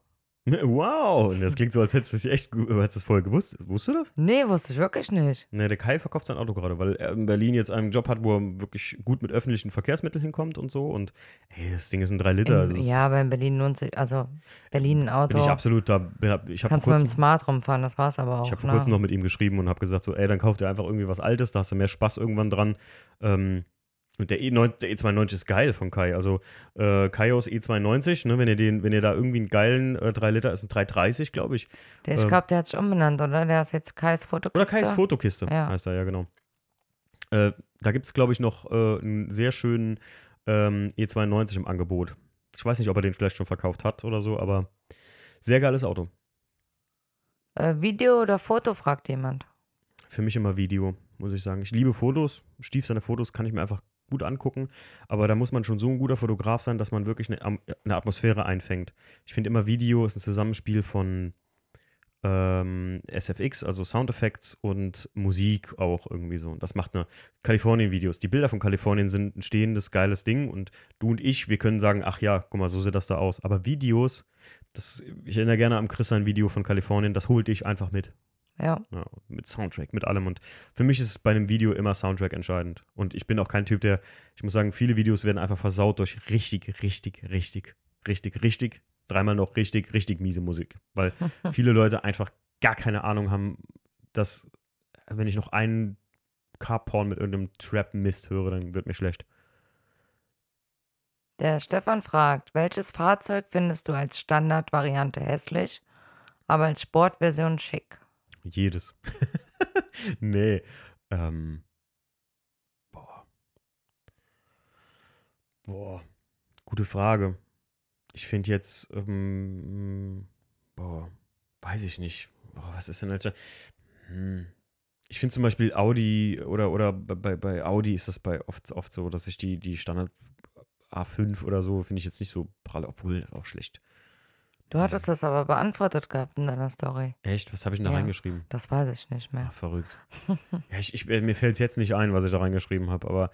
Wow, und das klingt so, als hättest du es echt, hättest du es vorher gewusst. Wusstest du das? Nee, wusste ich wirklich nicht. Ne, der Kai verkauft sein Auto gerade, weil er in Berlin jetzt einen Job hat, wo er wirklich gut mit öffentlichen Verkehrsmitteln hinkommt und so. Und ey, das Ding ist ein 3 Liter. also In, das ja, aber in Berlin lohnt sich, also Berlin ein bin ich Auto. absolut da. Bin, hab- ich habe Kannst vor, mit dem Smart rumfahren, das war's aber auch. ich hab vor ne? kurzem noch mit ihm geschrieben und habe gesagt, so, ey, dann kauft er einfach irgendwie was Altes, da hast du mehr Spaß irgendwann dran. Ähm, und der, E9, der E92 ist geil von Kai. Also äh, Kaios E92, ne, wenn ihr den, wenn ihr da irgendwie einen geilen äh, 3 Liter ist ein 330, glaube ich. Der, ich ähm, glaube, der hat sich umbenannt, oder? Der ist jetzt Kais Fotokiste. Oder Kais Fotokiste Ja. heißt er, ja, genau. Äh, da gibt es, glaube ich, noch äh, einen sehr schönen ähm, E92 im Angebot. Ich weiß nicht, ob er den vielleicht schon verkauft hat oder so, aber sehr geiles Auto. Äh, Video oder Foto, fragt jemand. Für mich immer Video, muss ich sagen. Ich liebe Fotos. Stief seine Fotos kann ich mir einfach gut angucken, aber da muss man schon so ein guter Fotograf sein, dass man wirklich eine, eine Atmosphäre einfängt. Ich finde immer Video ist ein Zusammenspiel von ähm, SFX, also Sound Effects und Musik auch irgendwie so. Und das macht eine Kalifornien-Videos. Die Bilder von Kalifornien sind ein stehendes, geiles Ding und du und ich, wir können sagen, ach ja, guck mal, so sieht das da aus. Aber Videos, das, ich erinnere gerne am Chris ein Video von Kalifornien, das holt dich einfach mit. Ja. Ja, mit Soundtrack, mit allem. Und für mich ist bei einem Video immer Soundtrack entscheidend. Und ich bin auch kein Typ, der, ich muss sagen, viele Videos werden einfach versaut durch richtig, richtig, richtig, richtig, richtig, dreimal noch richtig, richtig miese Musik. Weil viele Leute einfach gar keine Ahnung haben, dass, wenn ich noch einen Carporn mit irgendeinem Trap-Mist höre, dann wird mir schlecht. Der Stefan fragt, welches Fahrzeug findest du als Standardvariante hässlich, aber als Sportversion schick? Jedes. nee. Ähm. Boah. Boah. Gute Frage. Ich finde jetzt, ähm, boah, weiß ich nicht. Boah, was ist denn als. Hm. Ich finde zum Beispiel Audi oder, oder bei, bei Audi ist das bei oft, oft so, dass ich die, die Standard A5 oder so finde ich jetzt nicht so pralle, obwohl das ist auch schlecht. Du hattest das aber beantwortet gehabt in deiner Story. Echt? Was habe ich denn da Ja. reingeschrieben? Das weiß ich nicht mehr. Ach, verrückt. ja, ich, ich, mir fällt es jetzt nicht ein, was ich da reingeschrieben habe, aber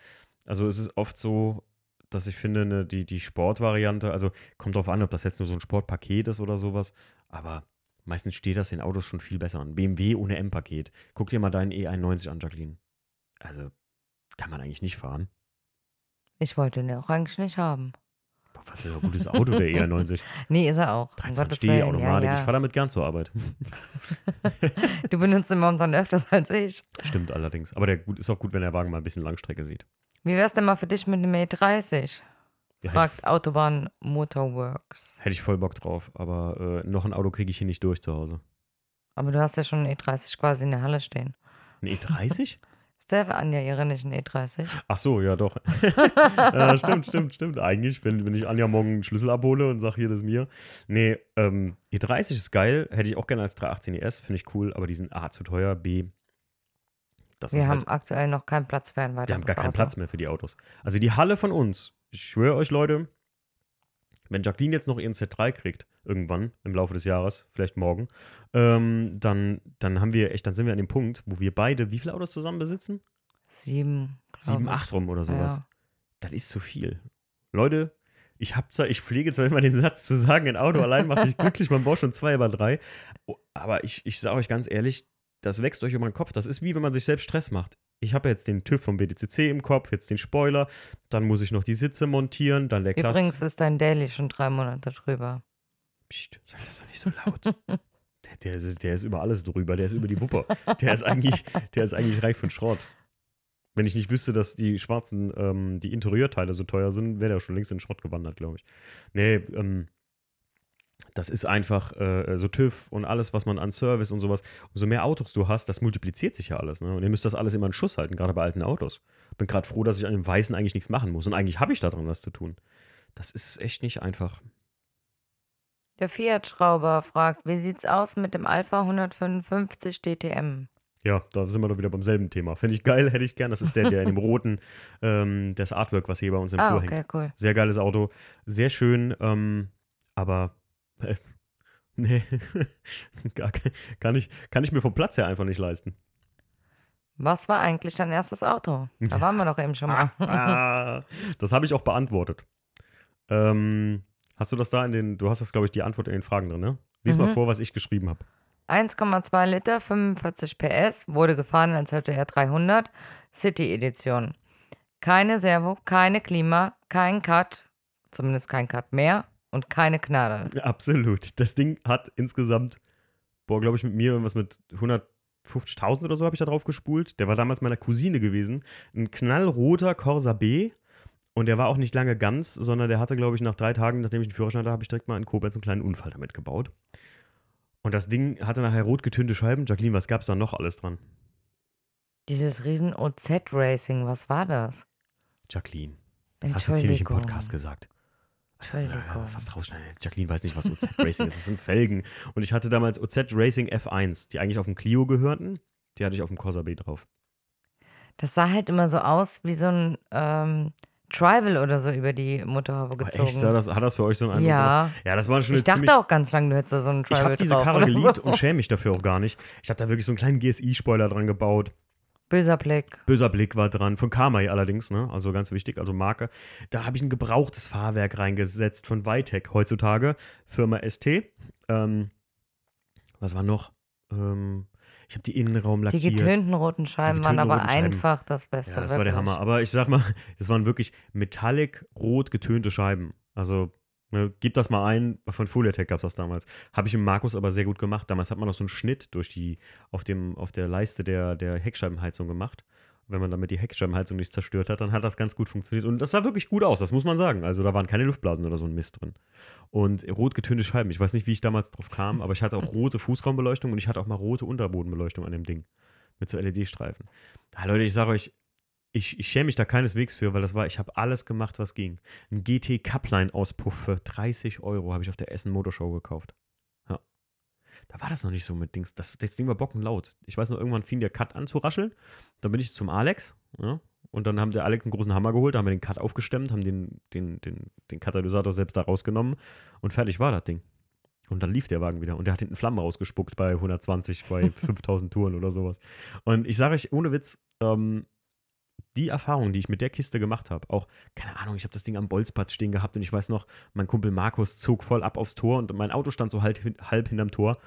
also es ist oft so, dass ich finde, ne, die, die Sportvariante, also kommt drauf an, ob das jetzt nur so ein Sportpaket ist oder sowas, aber meistens steht das in Autos schon viel besser an. BMW ohne M-Paket. Guck dir mal deinen E91 an, Jacqueline. Also, kann man eigentlich nicht fahren. Ich wollte ihn ja auch eigentlich nicht haben. Was ist ein gutes Auto, der E91. Nee, ist er auch. Um 13 Gottes D, Willen. Automatik. Ja, Ich ja. fahre damit gern zur Arbeit. Du benutzt ihn momentan öfters als ich. Stimmt allerdings. Aber der gut, ist auch gut, wenn der Wagen mal ein bisschen Langstrecke sieht. Wie wär's denn mal für dich mit dem E30? Ja, Fragt Autobahn Motorworks. Hätte ich voll Bock drauf, aber äh, noch ein Auto kriege ich hier nicht durch zu Hause. Aber du hast ja schon einen E30 quasi in der Halle stehen. Ein E30? Der Anja ihre nicht ein E30? Ach so, ja doch. ja, stimmt, stimmt, stimmt. Eigentlich, wenn, wenn ich Anja morgen einen Schlüssel abhole und sage, hier, das ist mir. Nee, ähm, E30 ist geil, hätte ich auch gerne als 318 ES, finde ich cool, aber die sind A, zu teuer, B, das Wir haben halt, aktuell noch keinen Platz für ein weiteres wir haben gar keinen Auto. Platz mehr für die Autos. Also die Halle von uns, ich schwöre euch, Leute, wenn Jacqueline jetzt noch ihren Z3 kriegt, irgendwann im Laufe des Jahres, vielleicht morgen, ähm, dann, dann haben wir echt, dann sind wir an dem Punkt, wo wir beide, wie viele Autos zusammen besitzen? Sieben, Sieben, ich. acht rum oder sowas. Ja. Das ist zu viel. Leute, ich hab zwar, ich pflege zwar immer den Satz zu sagen, ein Auto allein macht dich glücklich, man braucht schon zwei über drei. Oh, Aber ich, ich sage euch ganz ehrlich, das wächst euch über den Kopf. Das ist wie wenn man sich selbst Stress macht. Ich habe jetzt den TÜV vom BDCC im Kopf, jetzt den Spoiler, dann muss ich noch die Sitze montieren, dann der Klasse. Übrigens ist dein Daily schon drei Monate drüber. Psst, sag das doch nicht so laut. der, der, ist- der ist über alles drüber, der ist über die Wupper. Der ist eigentlich, der ist eigentlich reich für den Schrott. Wenn ich nicht wüsste, dass die schwarzen, ähm, die Interieurteile so teuer sind, wäre der schon längst in den Schrott gewandert, glaube ich. Nee, ähm, das ist einfach äh, so TÜV und alles, was man an Service und sowas, umso mehr Autos du hast, das multipliziert sich ja alles. Ne? Und ihr müsst das alles immer in Schuss halten, gerade bei alten Autos. Bin gerade froh, dass ich an dem Weißen eigentlich nichts machen muss. Und eigentlich habe ich da dran was zu tun. Das ist echt nicht einfach. Der Fiat-Schrauber fragt, wie sieht's aus mit dem Alpha 155 DTM? Ja, da sind wir doch wieder beim selben Thema. Finde ich geil, hätte ich gern. Das ist der, der in dem roten, ähm, das Artwork, was hier bei uns im Ah, Flur okay, hängt. cool. Sehr geiles Auto, sehr schön, ähm, aber äh, nee, gar, kann, ich, kann ich mir vom Platz her einfach nicht leisten. Was war eigentlich dein erstes Auto? Da waren wir doch eben schon mal. Ah, das habe ich auch beantwortet. Ähm, hast du das da in den, du hast das, glaube ich, die Antwort in den Fragen drin, ne? Lies mal Mhm. vor, was ich geschrieben habe. 1,2 Liter, 45 PS, wurde gefahren als hätte er 300, City Edition. Keine Servo, keine Klima, kein Cut, zumindest kein Cut mehr und keine Gnade. Absolut. Das Ding hat insgesamt, boah, glaube ich, mit mir irgendwas mit 150.000 oder so habe ich da drauf gespult. Der war damals meiner Cousine gewesen. Ein knallroter Corsa B. Und der war auch nicht lange ganz, sondern der hatte, glaube ich, nach drei Tagen, nachdem ich den Führerschein hatte, habe ich direkt mal in Koblenz einen kleinen Unfall damit gebaut. Und das Ding hatte nachher rot getönte Scheiben. Jacqueline, was gab es da noch alles dran? Dieses riesen OZ-Racing, was war das? Jacqueline, das hast du jetzt hier nicht im. Podcast gesagt. Ja, fast rausschneiden. Jacqueline weiß nicht, was OZ Racing ist. Das sind Felgen. Und ich hatte damals OZ Racing F1, die eigentlich auf dem Clio gehörten. Die hatte ich auf dem Corsa B drauf. Das sah halt immer so aus wie so ein ähm, Tribal oder so über die Motorhaube Aber gezogen. echt, sah das, hat das für euch so einen Eindruck Ja. gemacht? Ja, das war schon ich dachte auch ganz lange, du hättest da so einen Ich Tribal habe diese drauf Karre geliebt so. und schäme mich dafür auch gar nicht. Ich habe da wirklich so einen kleinen GSI-Spoiler dran gebaut. Böser Blick. Böser Blick war dran, von Kamai allerdings, ne? Also ganz wichtig, also Marke. Da habe ich ein gebrauchtes Fahrwerk reingesetzt von Vitec heutzutage, Firma ST. Ähm, was war noch? Ähm, ich habe die Innenraum Die lackiert. getönten roten Scheiben Die waren getönten aber einfach das Beste. Ja, das war der wirklich. Hammer. Aber ich sag mal, das waren wirklich metallic rot getönte Scheiben. Also, ne, gib das mal ein. Von Full Attack gab es das damals. Habe ich im Markus aber sehr gut gemacht. Damals hat man noch so einen Schnitt durch die, auf, dem, auf der Leiste der, der Heckscheibenheizung gemacht. Wenn man damit die Heckscheibenheizung nicht zerstört hat, dann hat das ganz gut funktioniert. Und das sah wirklich gut aus, das muss man sagen. Also da waren keine Luftblasen oder so ein Mist drin. Und rot getönte Scheiben. Ich weiß nicht, wie ich damals drauf kam, aber ich hatte auch rote Fußraumbeleuchtung und ich hatte auch mal rote Unterbodenbeleuchtung an dem Ding. Mit so LED-Streifen. Ah, Leute, ich sage euch, ich, ich schäme mich da keineswegs für, weil das war, ich habe alles gemacht, was ging. Ein GT Cupline-Auspuff für 30 Euro habe ich auf der Essen Motorshow gekauft. Ja. Da war das noch nicht so mit Dings. Das, das Ding war bockenlaut. Ich weiß noch, irgendwann fing der Cut an zu rascheln. Dann bin ich zum Alex. Ja, und dann haben der Alex einen großen Hammer geholt, haben wir den Cut aufgestemmt, haben den, den, den, den Katalysator selbst da rausgenommen und fertig war das Ding. Und dann lief der Wagen wieder und der hat hinten Flammen rausgespuckt bei 120, bei 5000 Touren oder sowas. Und ich sage euch, ohne Witz, ähm, die Erfahrung, die ich mit der Kiste gemacht habe, auch, keine Ahnung, ich habe das Ding am Bolzplatz stehen gehabt und ich weiß noch, mein Kumpel Markus zog voll ab aufs Tor und mein Auto stand so halb, halb hinterm Tor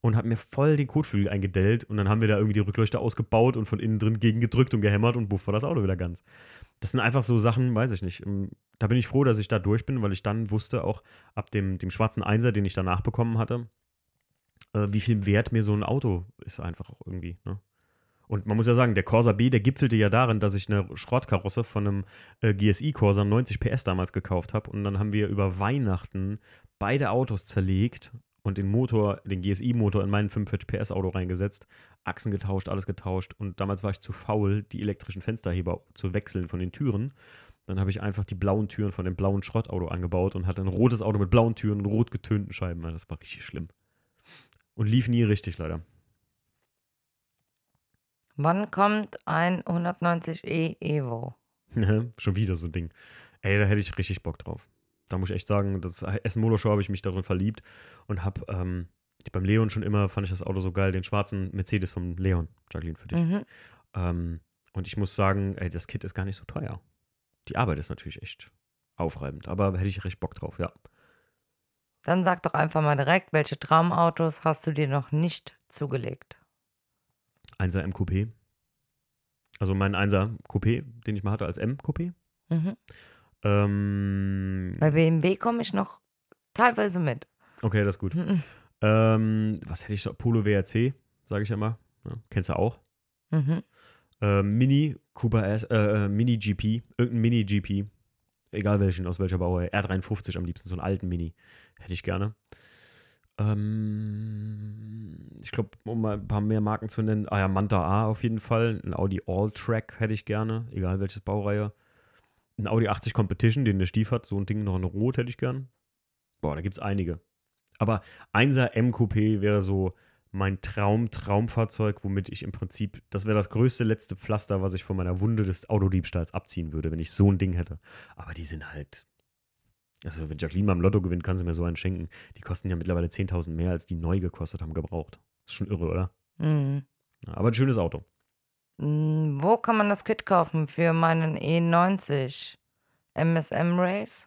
und hat mir voll den Kotflügel eingedellt und dann haben wir da irgendwie die Rückleuchte ausgebaut und von innen drin gegen gedrückt und gehämmert und buff war das Auto wieder ganz. Das sind einfach so Sachen, weiß ich nicht. ähm, Da bin ich froh, dass ich da durch bin, weil ich dann wusste, auch ab dem, dem schwarzen Einser, den ich danach bekommen hatte, äh, wie viel wert mir so ein Auto ist einfach auch irgendwie. Ne? Und man muss ja sagen, der Corsa B, der gipfelte ja darin, dass ich eine Schrottkarosse von einem äh, GSI Corsa 90 PS damals gekauft habe. Und dann haben wir über Weihnachten beide Autos zerlegt und den Motor, den GSI-Motor in mein 45 PS Auto reingesetzt, Achsen getauscht, alles getauscht. Und damals war ich zu faul, die elektrischen Fensterheber zu wechseln von den Türen. Dann habe ich einfach die blauen Türen von dem blauen Schrottauto angebaut und hatte ein rotes Auto mit blauen Türen und rot getönten Scheiben. Das war richtig schlimm. Und lief nie richtig, leider. Wann kommt ein 190e Evo? Schon wieder so ein Ding. Ey, da hätte ich richtig Bock drauf. Da muss ich echt sagen, das Essen Motor Show habe ich mich darin verliebt und habe ähm, beim Leon schon immer, fand ich das Auto so geil, den schwarzen Mercedes vom Leon, Jacqueline, für dich. Mhm. Ähm, und ich muss sagen, ey, das Kit ist gar nicht so teuer. Die Arbeit ist natürlich echt aufreibend, aber hätte ich recht Bock drauf, ja. Dann sag doch einfach mal direkt, welche Traumautos hast du dir noch nicht zugelegt? 1er M-Coupé. Also mein 1er Coupé, den ich mal hatte als M-Coupé. Mhm. Ähm, Bei BMW komme ich noch teilweise mit. okay, das ist gut. Mhm. Ähm, was hätte ich so? Polo WRC, sage ich ja immer. Ja, kennst du auch? Mhm. Ähm, Mini Cooper S, äh, äh, Mini GP, irgendein Mini GP, egal welchen, aus welcher Baureihe, R53 am liebsten, so einen alten Mini, hätte ich gerne. Ähm, ich glaube, um mal ein paar mehr Marken zu nennen, ah ja, Manta A auf jeden Fall, ein Audi All-Track hätte ich gerne, egal welches Baureihe. Ein Audi 80 Competition, den der Stief hat, so ein Ding noch in Rot hätte ich gern. Boah, da gibt es einige. Aber 1er M-Coupé wäre so mein Traum, Traumfahrzeug, womit ich im Prinzip, das wäre das größte letzte Pflaster, was ich von meiner Wunde des Autodiebstahls abziehen würde, wenn ich so ein Ding hätte. Aber die sind halt, also wenn Jacqueline mal im Lotto gewinnt, kann sie mir so einen schenken. Die kosten ja mittlerweile 10.000 mehr, als die neu gekostet haben, gebraucht. Ist schon irre, oder? Mhm. Ja, aber ein schönes Auto. Mm, Wo kann man das Kit kaufen für meinen E90? MSM Race?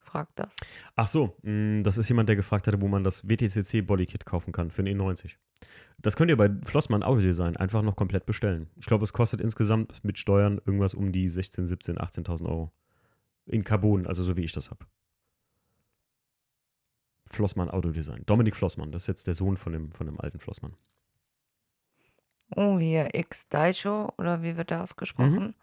Fragt das. Ach so, mh, das ist jemand, der gefragt hatte, wo man das WTCC Bodykit kaufen kann für den E90. Das könnt ihr bei Flossmann Autodesign einfach noch komplett bestellen. Ich glaube, es kostet insgesamt mit Steuern irgendwas um die 16, 17, 18.000 Euro. In Carbon, also so wie ich das habe. Flossmann Autodesign. Dominik Flossmann, das ist jetzt der Sohn von dem, von dem alten Flossmann. Oh, hier X Daisho, oder wie wird der ausgesprochen?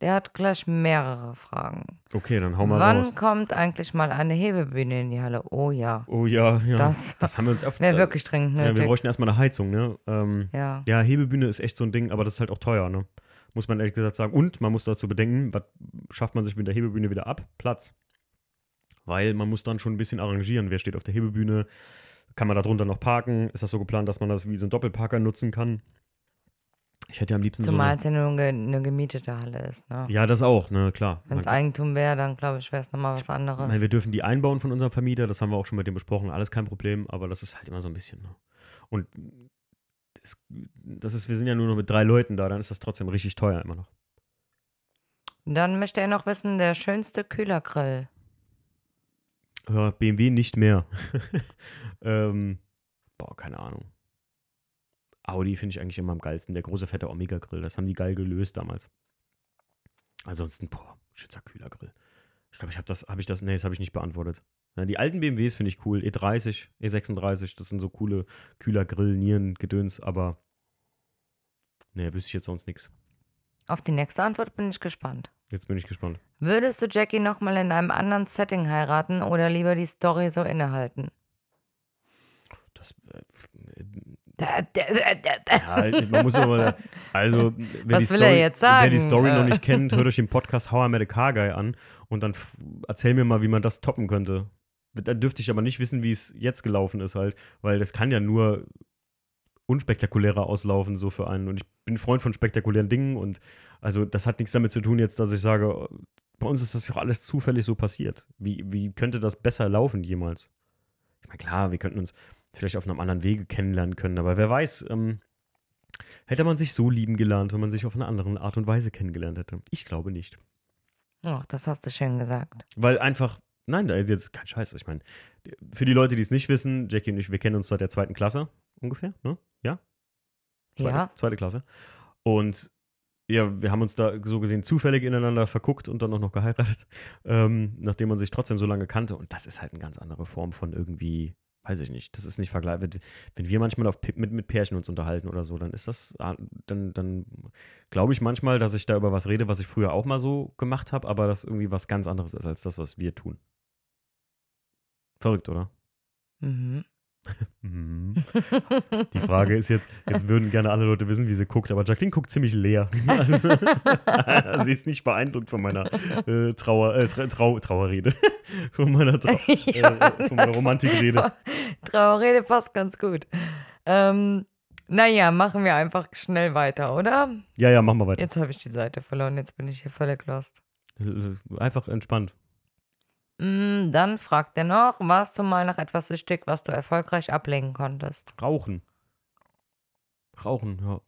Der hat gleich mehrere Fragen. Okay, dann hau mal Wann raus. kommt eigentlich mal eine Hebebühne in die Halle? Oh ja, Oh ja, ja. Das- haben wir uns oft. wäre wirklich dringend Ja, wir bräuchten erstmal eine Heizung, ne? Ähm, Ja. Ja, Hebebühne ist echt so ein Ding, aber das ist halt auch teuer, ne? Muss man ehrlich gesagt sagen. Und man muss dazu bedenken, was schafft man sich mit der Hebebühne wieder ab? Platz. Weil man muss dann schon ein bisschen arrangieren. Wer steht auf der Hebebühne? Kann man da drunter noch parken? Ist das so geplant, dass man das wie so ein Doppelparker nutzen kann? Ich hätte am liebsten Zumal so. es ja nur eine, eine gemietete Halle ist. Ne? Ja, das auch, ne, klar. Wenn es Eigentum wäre, dann glaube ich, wäre es nochmal was Ich meine, anderes. wir dürfen die einbauen von unserem Vermieter, das haben wir auch schon mit dem besprochen, alles kein Problem, aber das ist halt immer so ein bisschen. Ne? Und das, das ist, wir sind ja nur noch mit drei Leuten da, dann ist das trotzdem richtig teuer immer noch. Dann möchte er noch wissen, der schönste Kühlergrill. Ja, BMW nicht mehr. ähm, boah, keine Ahnung. Audi finde ich eigentlich immer am geilsten. Der große fette Omega-Grill, das haben die geil gelöst damals. Ansonsten, boah, Schützer Kühlergrill. Ich glaube, ich habe das, habe ich das, nee, das habe ich nicht beantwortet. Ja, die alten BMWs finde ich cool. E30, E36, das sind so coole Kühlergrill, Nieren, Gedöns, aber nee, wüsste ich jetzt sonst nichts. Auf die nächste Antwort bin ich gespannt. Jetzt bin ich gespannt. Würdest du Jackie nochmal in einem anderen Setting heiraten oder lieber die Story so innehalten? Das, äh, Da, da, da. Ja, man muss aber also, wer Was die will Story, er jetzt Wer die? Story noch nicht kennt, hört euch den Podcast How I Met a Car Guy an und dann erzähl mir mal, wie man das toppen könnte. Da dürfte ich aber nicht wissen, wie es jetzt gelaufen ist halt, weil das kann ja nur unspektakulärer auslaufen so für einen und ich bin Freund von spektakulären Dingen und also das hat nichts damit zu tun jetzt, dass ich sage, bei uns ist das ja auch alles zufällig so passiert. Wie, wie könnte das besser laufen jemals? Ich meine, klar, wir könnten uns vielleicht auf einem anderen Wege kennenlernen können, aber wer weiß, ähm, hätte man sich so lieben gelernt, wenn man sich auf eine andere Art und Weise kennengelernt hätte. Ich glaube nicht. Oh, das hast du schön gesagt. Weil einfach, nein, da ist jetzt kein Scheiß. Ich meine, für die Leute, die es nicht wissen, Jackie und ich, wir kennen uns seit der zweiten Klasse ungefähr, ne? Ja? Zweite, Ja. Zweite Klasse. Und ja, wir haben uns da so gesehen zufällig ineinander verguckt und dann auch noch geheiratet, ähm, nachdem man sich trotzdem so lange kannte. Und das ist halt eine ganz andere Form von irgendwie, weiß ich nicht, das ist nicht vergleichbar. Wenn wir manchmal auf, mit, mit Pärchen uns unterhalten oder so, dann ist das, ah, dann, dann glaube ich manchmal, dass ich da über was rede, was ich früher auch mal so gemacht habe, aber das irgendwie was ganz anderes ist als das, was wir tun. Verrückt, oder? Mhm. Mhm. Die Frage ist jetzt, jetzt würden gerne alle Leute wissen, wie sie guckt, aber Jacqueline guckt ziemlich leer. Also, sie ist nicht beeindruckt von meiner äh, Trauer, äh, Tra Trau Trauerrede. von meiner, Trau äh, von meiner Romantikrede. Trauerrede passt ganz gut. Ähm, naja, machen wir einfach schnell weiter, oder? Ja, ja, machen wir weiter. Jetzt habe ich die Seite verloren, jetzt bin ich hier völlig lost. Äh, Einfach entspannt. Mm, dann fragt er noch, warst du mal nach etwas süchtig, was du erfolgreich ablegen konntest? Rauchen. Rauchen, ja.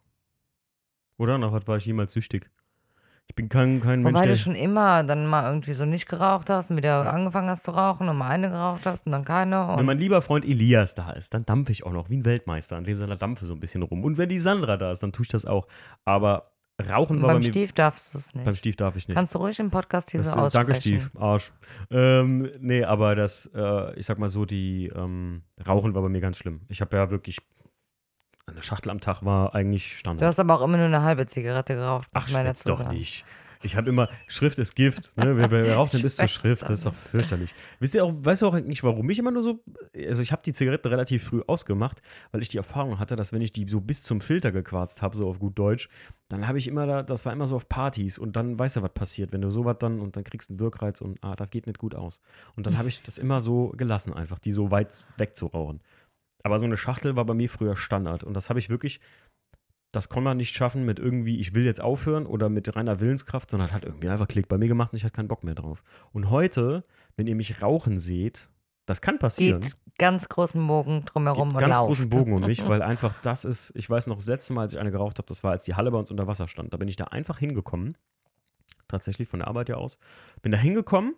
Oder nach was war ich jemals süchtig? Ich bin kein, kein Mensch, Wobei der. du schon immer dann mal irgendwie so nicht geraucht hast und wieder angefangen hast zu rauchen und mal eine geraucht hast und dann keine. Wenn Und mein lieber Freund Elias da ist, dann dampfe ich auch noch wie ein Weltmeister, an dem seiner Dampfe so ein bisschen rum. Und wenn die Sandra da ist, dann tue ich das auch. Aber Rauchen war bei beim mir. Stief darfst du es nicht. Beim Stief darf ich nicht. Kannst du ruhig im Podcast hier Das, so aussprechen. danke, Stief. Arsch. Ähm, nee, aber das, äh, ich sag mal so, die ähm, Rauchen war bei mir ganz schlimm. Ich habe ja wirklich. Eine Schachtel am Tag war eigentlich Standard. Du hast aber auch immer nur eine halbe Zigarette geraucht, Ach, schwätz dazu doch nicht. Ich habe immer, Schrift ist Gift. Ne? Wer, wer raucht denn bis zur Schrift? Das ist doch fürchterlich. Wisst ihr auch, weißt du auch eigentlich, warum ich immer nur so. Also, ich habe die Zigarette relativ früh ausgemacht, weil ich die Erfahrung hatte, dass wenn ich die so bis zum Filter gequarzt habe, so auf gut Deutsch, dann habe ich immer da, das war immer so auf Partys und dann weißt du, was passiert. Wenn du sowas dann und dann kriegst du einen Wirkreiz und ah, das geht nicht gut aus. Und dann habe ich das immer so gelassen, einfach, die so weit weg zu rauchen. Aber so eine Schachtel war bei mir früher Standard und das habe ich wirklich das kann man nicht schaffen mit irgendwie, ich will jetzt aufhören oder mit reiner Willenskraft, sondern hat irgendwie einfach Klick bei mir gemacht und ich hatte keinen Bock mehr drauf. Und heute, wenn ihr mich rauchen seht, das kann passieren. Geht ganz großen Bogen drumherum Gibt und ganz lauft. großen Bogen um mich, weil einfach das ist, ich weiß noch, das letzte Mal, als ich eine geraucht habe, das war, als die Halle bei uns unter Wasser stand. Da bin ich da einfach hingekommen, tatsächlich von der Arbeit ja aus, bin da hingekommen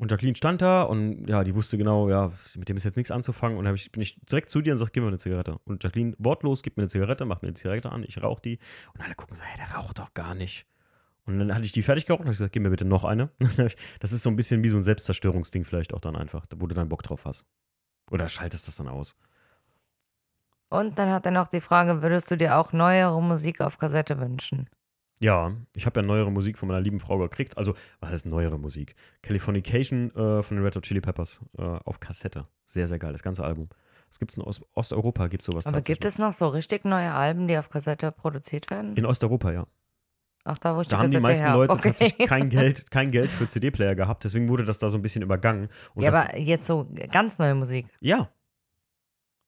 und Jacqueline stand da und ja, die wusste genau, ja, mit dem ist jetzt nichts anzufangen und dann bin ich direkt zu dir und sag, gib mir eine Zigarette. Und Jacqueline wortlos gibt mir eine Zigarette, macht mir eine Zigarette an, ich rauche die und alle gucken so, hey, der raucht doch gar nicht. Und dann hatte ich die fertig geraucht und hab ich gesagt, gib mir bitte noch eine. Das ist so ein bisschen wie so ein Selbstzerstörungsding vielleicht auch dann einfach, wo du dann Bock drauf hast. Oder schaltest das dann aus. Und dann hat er noch die Frage, würdest du dir auch neuere Musik auf Kassette wünschen? Ja, ich habe ja neuere Musik von meiner lieben Frau gekriegt. Also, was heißt neuere Musik? Californication äh, von den Red Hot Chili Peppers äh, auf Kassette. Sehr, sehr geil, das ganze Album. Es gibt es in Ost Osteuropa, gibt es sowas Aber gibt es noch so richtig neue Alben, die auf Kassette produziert werden? In Osteuropa, ja. Auch da, wo ich Da die haben die meisten her Leute okay. tatsächlich kein Geld, kein Geld für CD-Player gehabt, deswegen wurde das da so ein bisschen übergangen. Und Ja, aber jetzt so ganz neue Musik. ja.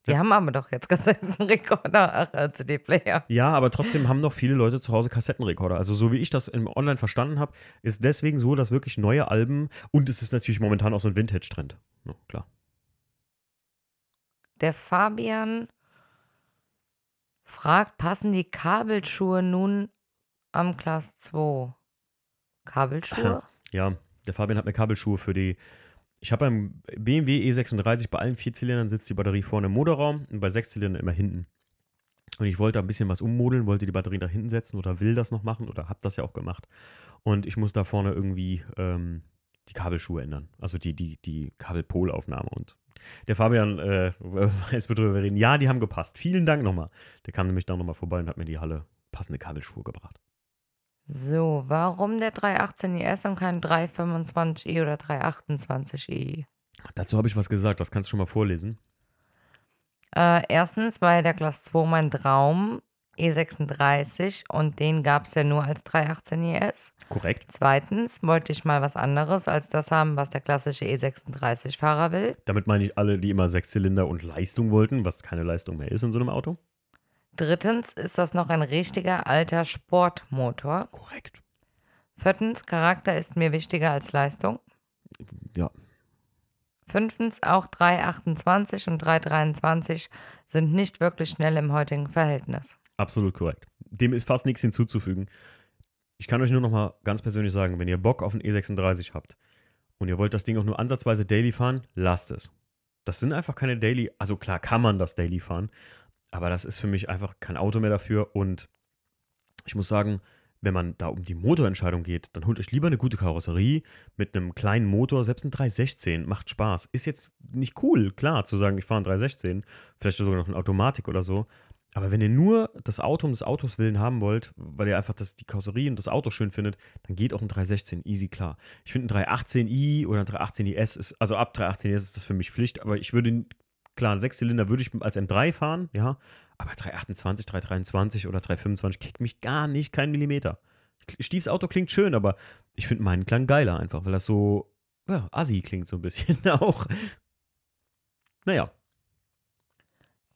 Die haben aber doch jetzt Kassettenrekorder, ach, äh, CD-Player. Ja, aber trotzdem haben noch viele Leute zu Hause Kassettenrekorder. Also so wie ich das im Online verstanden habe, ist deswegen so, dass wirklich neue Alben und es ist natürlich momentan auch so ein Vintage-Trend. Ja, klar. Der Fabian fragt, passen die Kabelschuhe nun am Class 2? Kabelschuhe? Ja, der Fabian hat mir Kabelschuhe für die. Ich habe beim BMW E36 bei allen vier Zylindern sitzt die Batterie vorne im Motorraum und bei sechs Zylindern immer hinten. Und ich wollte ein bisschen was ummodeln, wollte die Batterie da hinten setzen oder will das noch machen oder habe das ja auch gemacht. Und ich muss da vorne irgendwie ähm, die Kabelschuhe ändern. Also die, die, die Kabelpolaufnahme. Und der Fabian äh, weiß, worüber wir reden. Ja, die haben gepasst. Vielen Dank nochmal. Der kam nämlich da nochmal vorbei und hat mir die Halle passende Kabelschuhe gebracht. So, warum der 318IS und kein 325i oder 328i? Dazu habe ich was gesagt, das kannst du schon mal vorlesen. Äh, erstens war der Class 2 mein Traum, E36, und den gab es ja nur als 318IS. Korrekt. Zweitens wollte ich mal was anderes als das haben, was der klassische E36-Fahrer will. Damit meine ich alle, die immer Sechszylinder und Leistung wollten, was keine Leistung mehr ist in so einem Auto. Drittens ist das noch ein richtiger alter Sportmotor. Korrekt. Viertens, Charakter ist mir wichtiger als Leistung. Ja. Fünftens, auch 328 und 323 sind nicht wirklich schnell im heutigen Verhältnis. Absolut korrekt. Dem ist fast nichts hinzuzufügen. Ich kann euch nur noch mal ganz persönlich sagen, wenn ihr Bock auf einen E36 habt und ihr wollt das Ding auch nur ansatzweise Daily fahren, lasst es. Das sind einfach keine Daily, also klar kann man das Daily fahren, aber das ist für mich einfach kein Auto mehr dafür. Und ich muss sagen, wenn man da um die Motorentscheidung geht, dann holt euch lieber eine gute Karosserie mit einem kleinen Motor. Selbst ein 316 macht Spaß. Ist jetzt nicht cool, klar, zu sagen, ich fahre ein 316, vielleicht sogar noch eine Automatik oder so. Aber wenn ihr nur das Auto um des Autos willen haben wollt, weil ihr einfach das, die Karosserie und das Auto schön findet, dann geht auch ein 316 easy klar. Ich finde ein 318i oder ein 318is ist, also ab 318is ist das für mich Pflicht, aber ich würde Klar, ein Sechszylinder würde ich als M3 fahren, ja, aber 328, 323 oder 325 kickt mich gar nicht, kein Millimeter. Stiefs Auto klingt schön, aber ich finde meinen Klang geiler einfach, weil das so, ja, assi klingt so ein bisschen auch. Naja.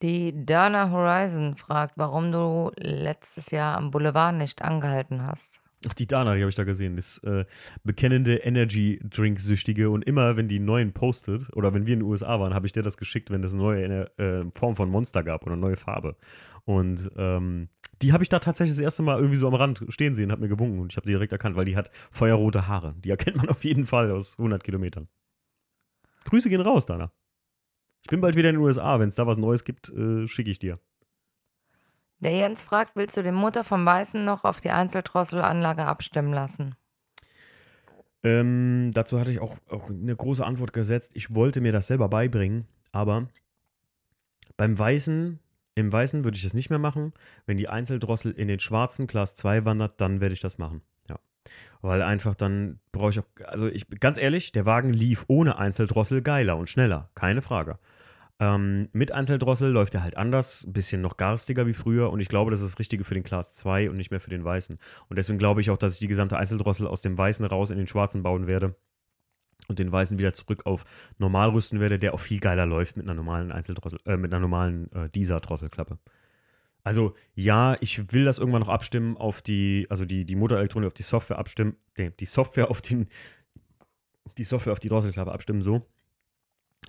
Die Dana Horizon fragt, warum du letztes Jahr am Boulevard nicht angehalten hast. Ach, die Dana, die habe ich da gesehen. Das äh, bekennende Energy-Drink-Süchtige. Und immer, wenn die neuen postet, oder wenn wir in den USA waren, habe ich dir das geschickt, wenn es eine neue äh, Form von Monster gab oder eine neue Farbe. Und ähm, die habe ich da tatsächlich das erste Mal irgendwie so am Rand stehen sehen, hat mir gewunken und ich habe sie direkt erkannt, weil die hat feuerrote Haare. Die erkennt man auf jeden Fall aus 100 Kilometern. Grüße gehen raus, Dana. Ich bin bald wieder in den USA. Wenn es da was Neues gibt, äh, schicke ich dir. Der Jens fragt, willst du den Motor vom Weißen noch auf die Einzeldrosselanlage abstimmen lassen? Ähm, dazu hatte ich auch, auch eine große Antwort gesetzt. Ich wollte mir das selber beibringen, aber beim Weißen, im Weißen würde ich das nicht mehr machen. Wenn die Einzeldrossel in den schwarzen Class 2 wandert, dann werde ich das machen. Ja. Weil einfach dann brauche ich auch, also ich, ganz ehrlich, der Wagen lief ohne Einzeldrossel geiler und schneller, keine Frage. Ähm, mit Einzeldrossel läuft er halt anders, ein bisschen noch garstiger wie früher und ich glaube, das ist das Richtige für den Class 2 und nicht mehr für den weißen. Und deswegen glaube ich auch, dass ich die gesamte Einzeldrossel aus dem weißen raus in den schwarzen bauen werde und den weißen wieder zurück auf normal rüsten werde, der auch viel geiler läuft mit einer normalen Einzeldrossel, äh, mit einer normalen äh, Dieser-Drosselklappe. Also ja, ich will das irgendwann noch abstimmen auf die, also die, die Motorelektronik auf die Software abstimmen, nee, die Software auf den, die Software auf die Drosselklappe abstimmen, so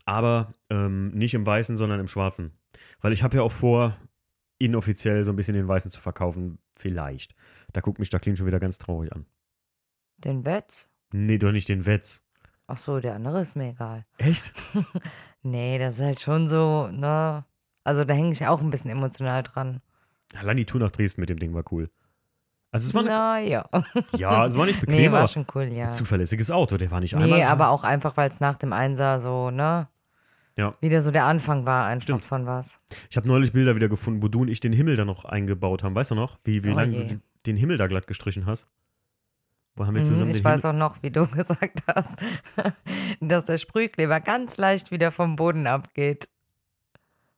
aber ähm, nicht im Weißen, sondern im Schwarzen. Weil ich habe ja auch vor, inoffiziell so ein bisschen den Weißen zu verkaufen. Vielleicht. Da guckt mich Jacqueline schon wieder ganz traurig an. Den Wetz? Nee, doch nicht den Wetz. Ach so, der andere ist mir egal. Echt? nee, das ist halt schon so, ne? Also da hänge ich auch ein bisschen emotional dran. Allein die Tour nach Dresden mit dem Ding war cool. Also es war naja. Ja, es war nicht bequem. Nee, war schon cool, ja. Zuverlässiges Auto, der war nicht einmal. Nee, aber auch einfach, weil es nach dem Einser so, ne? Ja. Wieder so der Anfang war einfach Stimmt. von was. Ich habe neulich Bilder wieder gefunden, wo du und ich den Himmel da noch eingebaut haben. Weißt du noch, wie, wie oh lange du den Himmel da glatt gestrichen hast? Wo haben wir mhm, zusammen Ich weiß Himmel auch noch, wie du gesagt hast, dass der Sprühkleber ganz leicht wieder vom Boden abgeht.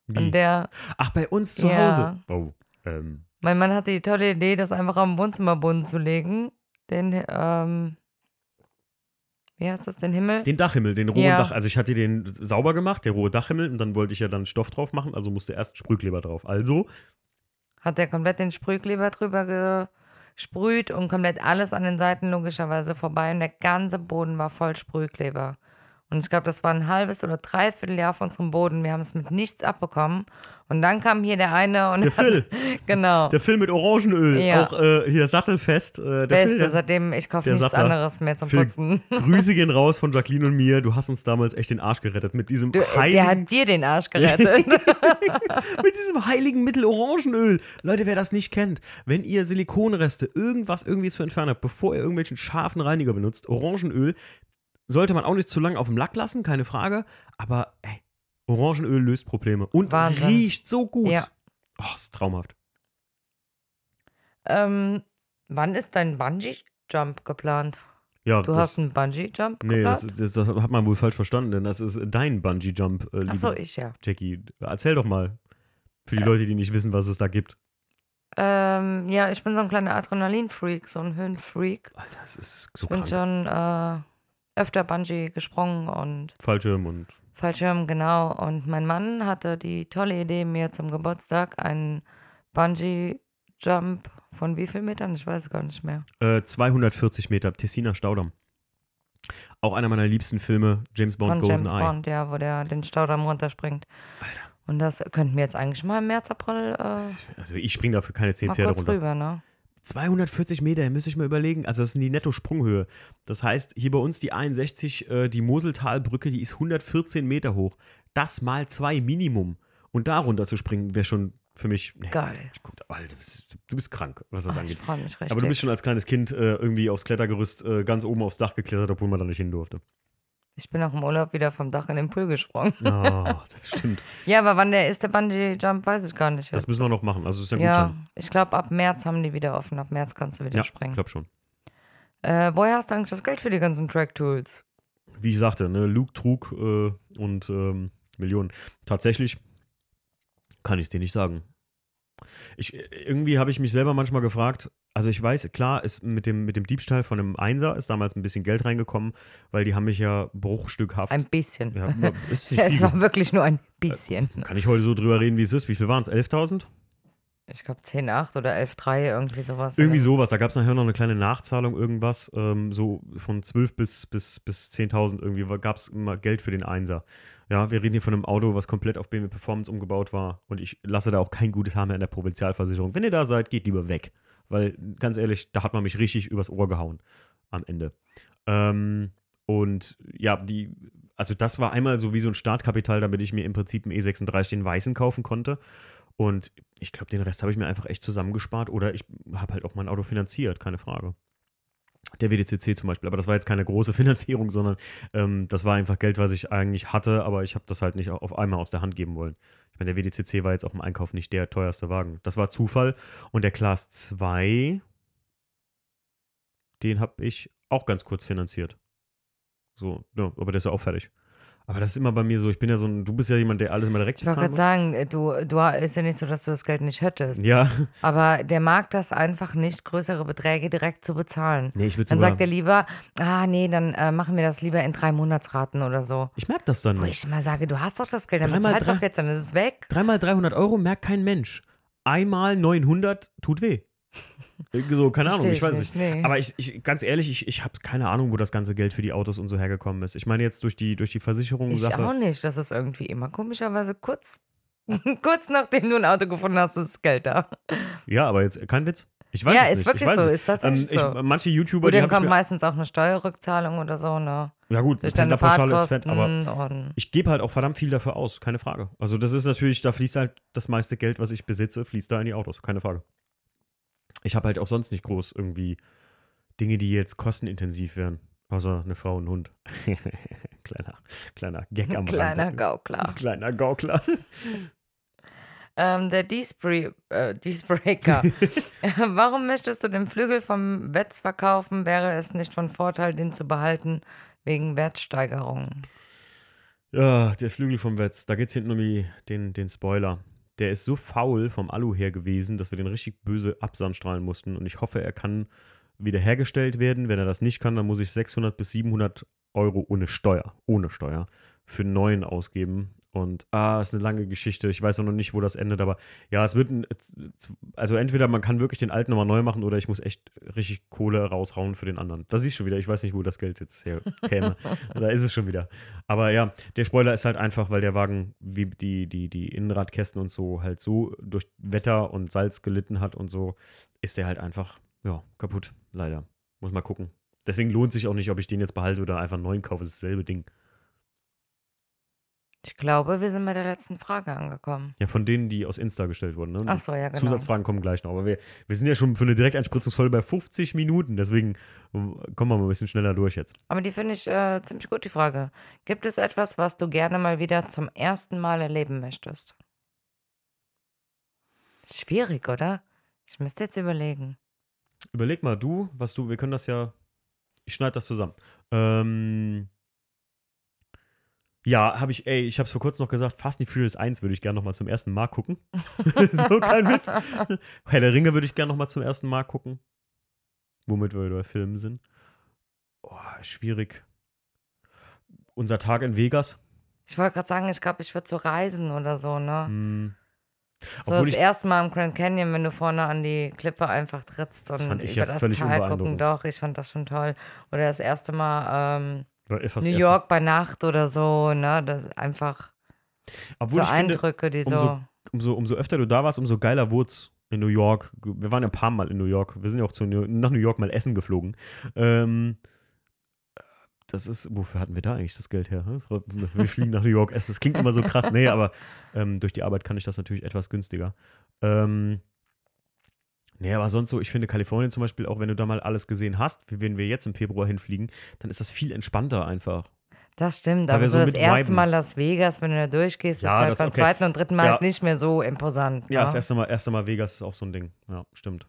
Wie? Und der. Ach, bei uns zu ja. Hause. Oh, ähm. Mein Mann hatte die tolle Idee, das einfach am Wohnzimmerboden zu legen. Den, ähm, wie heißt das, den Himmel? Den Dachhimmel, den rohen Ja. Dach. Also ich hatte den sauber gemacht, der rohe Dachhimmel, und dann wollte ich ja dann Stoff drauf machen, also musste erst Sprühkleber drauf. Also, Hat er komplett den Sprühkleber drüber gesprüht und komplett alles an den Seiten logischerweise vorbei und der ganze Boden war voll Sprühkleber. Und ich glaube, das war ein halbes oder dreiviertel Jahr auf unserem Boden. Wir haben es mit nichts abbekommen. Und dann kam hier der eine und Der hat, Phil. genau. der Film mit Orangenöl, Ja. auch äh, hier Sattelfest. Äh, der Beste, Phil, seitdem ich kaufe der nichts Sattler. anderes mehr zum Phil, Putzen. Grüße gehen raus von Jacqueline und mir. Du hast uns damals echt den Arsch gerettet mit diesem Du, der heiligen, hat dir den Arsch gerettet. mit diesem heiligen Mittel Orangenöl. Leute, wer das nicht kennt, wenn ihr Silikonreste, irgendwas irgendwie zu entfernen habt, bevor ihr irgendwelchen scharfen Reiniger benutzt, Orangenöl sollte man auch nicht zu lange auf dem Lack lassen, keine Frage. Aber ey, Orangenöl löst Probleme und Wahnsinn. riecht so gut. Ja. Oh, ist traumhaft. ähm, wann ist dein Bungee-Jump geplant? Ja, Du das, hast einen Bungee-Jump Nee, geplant? das, ist, das, das hat man wohl falsch verstanden, denn das ist dein Bungee-Jump, äh, Achso, ich ja. Jackie. Erzähl doch mal. Für die Leute, die nicht wissen, was es da gibt. Ähm, ja, ich bin so ein kleiner Adrenalin-Freak, so ein Höhenfreak. Alter, das ist so Ich bin krank. schon äh, öfter Bungee gesprungen und Fallschirm und Fallschirm, genau. Und mein Mann hatte die tolle Idee, mir zum Geburtstag einen Bungee-Jump von wie viel Metern? Ich weiß gar nicht mehr. äh, 240 Meter Tessiner Staudamm. Auch einer meiner liebsten Filme, James Bond, Von Golden James Eye. Bond, ja, wo der den Staudamm runterspringt. Und das könnten wir jetzt eigentlich mal im März, April äh, Also ich springe dafür keine 10 mal Pferde runter. rüber, ne? 240 Meter, ihr müsst euch mal überlegen. Also das ist die Netto-Sprunghöhe. Das heißt, hier bei uns die 61, äh, die Moseltalbrücke, die ist 114 Meter hoch. Das mal zwei Minimum. Und da runter zu springen, wäre schon für mich. Nee, Geil. Ich guck, Alter, du bist, krank, was das Ach, ich angeht. freue mich richtig. Aber du bist schon als kleines Kind äh, irgendwie aufs Klettergerüst äh, ganz oben aufs Dach geklettert, obwohl man da nicht hin durfte. Ich bin auch im Urlaub wieder vom Dach in den Pool gesprungen. Oh, das stimmt. Ja, aber wann der ist, der Bungee-Jump, weiß ich gar nicht. Das jetzt. müssen wir noch machen. Also ist ja, ja, Gutschein. ich glaube, ab März haben die wieder offen. Ab März kannst du wieder Ja, springen. ich glaube schon. Äh, woher hast du eigentlich das Geld für die ganzen Track-Tools? Wie ich sagte, ne, Luke trug äh, und ähm, Millionen. Tatsächlich kann ich es dir nicht sagen. Ich, irgendwie habe ich mich selber manchmal gefragt, also ich weiß, klar, ist mit dem, mit dem Diebstahl von einem Einser ist damals ein bisschen Geld reingekommen, weil die haben mich ja bruchstückhaft. Ein bisschen. ja, es viel. war wirklich nur ein bisschen. Kann ich heute so drüber reden, wie es ist? Wie viel waren es? 11.000? Ich glaube 10,8 oder 11,3, irgendwie sowas. Irgendwie sowas. Da gab es nachher noch eine kleine Nachzahlung, irgendwas. Ähm, so von 12 bis, bis, bis 10.000 irgendwie gab es immer Geld für den Einser. Ja, wir reden hier von einem Auto, was komplett auf BMW Performance umgebaut war. Und ich lasse da auch kein gutes Haar mehr in der Provinzialversicherung. Wenn ihr da seid, geht lieber weg. Weil, ganz ehrlich, da hat man mich richtig übers Ohr gehauen am Ende. Ähm, und ja, die, also das war einmal so wie so ein Startkapital, damit ich mir im Prinzip einen E36 den weißen kaufen konnte. Und ich glaube, den Rest habe ich mir einfach echt zusammengespart oder ich habe halt auch mein Auto finanziert, keine Frage. Der WDCC zum Beispiel, aber das war jetzt keine große Finanzierung, sondern ähm, das war einfach Geld, was ich eigentlich hatte, aber ich habe das halt nicht auf einmal aus der Hand geben wollen. Ich meine, der WDCC war jetzt auch im Einkauf nicht der teuerste Wagen. Das war Zufall. Und der Class 2, den habe ich auch ganz kurz finanziert. So, ja, aber der ist ja auch fertig. Aber das ist immer bei mir so, ich bin ja so ein, du bist ja jemand, der alles immer direkt Ich wollte gerade sagen, äh, du, du ist ja nicht so, dass du das Geld nicht hättest. Ja, Aber der mag das einfach nicht, größere Beträge direkt zu bezahlen. nee, ich würde Dann sagt er lieber, ah nee, dann äh, machen wir das lieber in drei Monatsraten oder so. ich merke das dann Wo nicht. ich immer sage, du hast doch das Geld, dann Dreimal bezahlst drei- doch jetzt, dann ist es weg. Dreimal 300 Euro merkt kein Mensch. Einmal 900 tut weh. So, keine Ahnung, ich weiß nicht, nicht. nee. Aber ich, ich, ganz ehrlich, ich, ich habe keine Ahnung, wo das ganze Geld für die Autos und so hergekommen ist. Ich meine jetzt durch die, durch die Ich Versicherungssache. auch nicht. Das ist irgendwie immer komischerweise kurz, kurz nachdem du ein Auto gefunden hast, ist das Geld da. Ja, aber jetzt kein Witz. Ich weiß ja, es ist nicht. wirklich so, ist tatsächlich ähm, ich, so. Manche YouTuber, Gut, die kommt meistens auch eine Steuerrückzahlung oder so, ne? Ja gut, Durch deine Pendlerpauschale ist fett, aber ich gebe halt auch verdammt viel dafür aus, keine Frage. Also das ist natürlich, da fließt halt das meiste Geld, was ich besitze, fließt da in die Autos, keine Frage. Ich habe halt auch sonst nicht groß irgendwie Dinge, die jetzt kostenintensiv wären. Außer eine Frau und ein Hund. kleiner, kleiner Gag am kleiner Rande. Gaukler. Kleiner Gaukler. Ähm, der Deespray, äh, Deesbreaker. Warum möchtest du den Flügel vom Wetz verkaufen? Wäre es nicht von Vorteil, den zu behalten wegen Wertsteigerungen? Ja, der Flügel vom Wetz. Da geht es hinten um die, den, den Spoiler. Der ist so faul vom Alu her gewesen, dass wir den richtig böse absandstrahlen mussten. Und ich hoffe, er kann wiederhergestellt werden. Wenn er das nicht kann, dann muss ich 600 bis 700 Euro ohne Steuer, ohne Steuer, für einen neuen ausgeben. Und ah, ist eine lange Geschichte. Ich weiß auch noch nicht, wo das endet, aber ja, es wird ein, also entweder man kann wirklich den alten nochmal neu machen oder ich muss echt richtig Kohle raushauen für den anderen. Da siehst du schon wieder, ich weiß nicht, wo das Geld jetzt herkäme. da ist es schon wieder. Aber ja, der Spoiler ist halt einfach, weil der Wagen wie die, die, die Innenradkästen und so halt so durch Wetter und Salz gelitten hat und so, ist der halt einfach, ja, kaputt. Leider. Muss mal gucken. Deswegen lohnt sich auch nicht, ob ich den jetzt behalte oder einfach einen neuen kaufe. Das ist dasselbe Ding. Ich glaube, wir sind bei der letzten Frage angekommen. Ja, von denen, die aus Insta gestellt wurden. Ne? Ach so, ja, genau. Zusatzfragen kommen gleich noch. Aber wir, wir sind ja schon für eine Direkteinspritzungsfolge bei 50 Minuten. Deswegen kommen wir mal ein bisschen schneller durch jetzt. Aber die finde ich äh, ziemlich gut, die Frage. Gibt es etwas, was du gerne mal wieder zum ersten Mal erleben möchtest? Schwierig, oder? Ich müsste jetzt überlegen. Überleg mal du, was du, wir können das ja, ich schneide das zusammen. Ähm, ja, habe ich, ey, ich habe es vor kurzem noch gesagt, Fast and Furious 1 würde ich gerne nochmal zum ersten Mal gucken. so kein Witz. Herr der Ringe würde ich gerne nochmal zum ersten Mal gucken. Womit wir bei Filmen sind. Oh, schwierig. Unser Tag in Vegas. Ich wollte gerade sagen, ich glaube, ich würde so reisen oder so, ne? Hm. So Obwohl das erste Mal im Grand Canyon, wenn du vorne an die Klippe einfach trittst und über ja das Tal gucken. Doch, ich fand das schon toll. Oder das erste Mal ähm, New York bei Nacht oder so, ne? Das ist einfach Obwohl so Eindrücke, finde, die umso, so. Umso, umso öfter du da warst, umso geiler wurde es in New York. Wir waren ja ein paar Mal in New York. Wir sind ja auch zu New, nach New York mal essen geflogen. Ähm, das ist, wofür hatten wir da eigentlich das Geld her? Wir fliegen nach New York essen. Das klingt immer so krass. Nee, aber ähm, durch die Arbeit kann ich das natürlich etwas günstiger. Ähm, Nee, aber sonst so, ich finde Kalifornien zum Beispiel, auch wenn du da mal alles gesehen hast, wie wenn wir jetzt im Februar hinfliegen, dann ist das viel entspannter einfach. Das stimmt, aber so das erste. Mal Las Vegas, wenn du da durchgehst, ja, ist halt beim okay. zweiten und dritten Mal ja. halt nicht mehr so imposant. Ja, ja, das erste Mal, erste Mal Vegas ist auch so ein Ding. Ja, stimmt.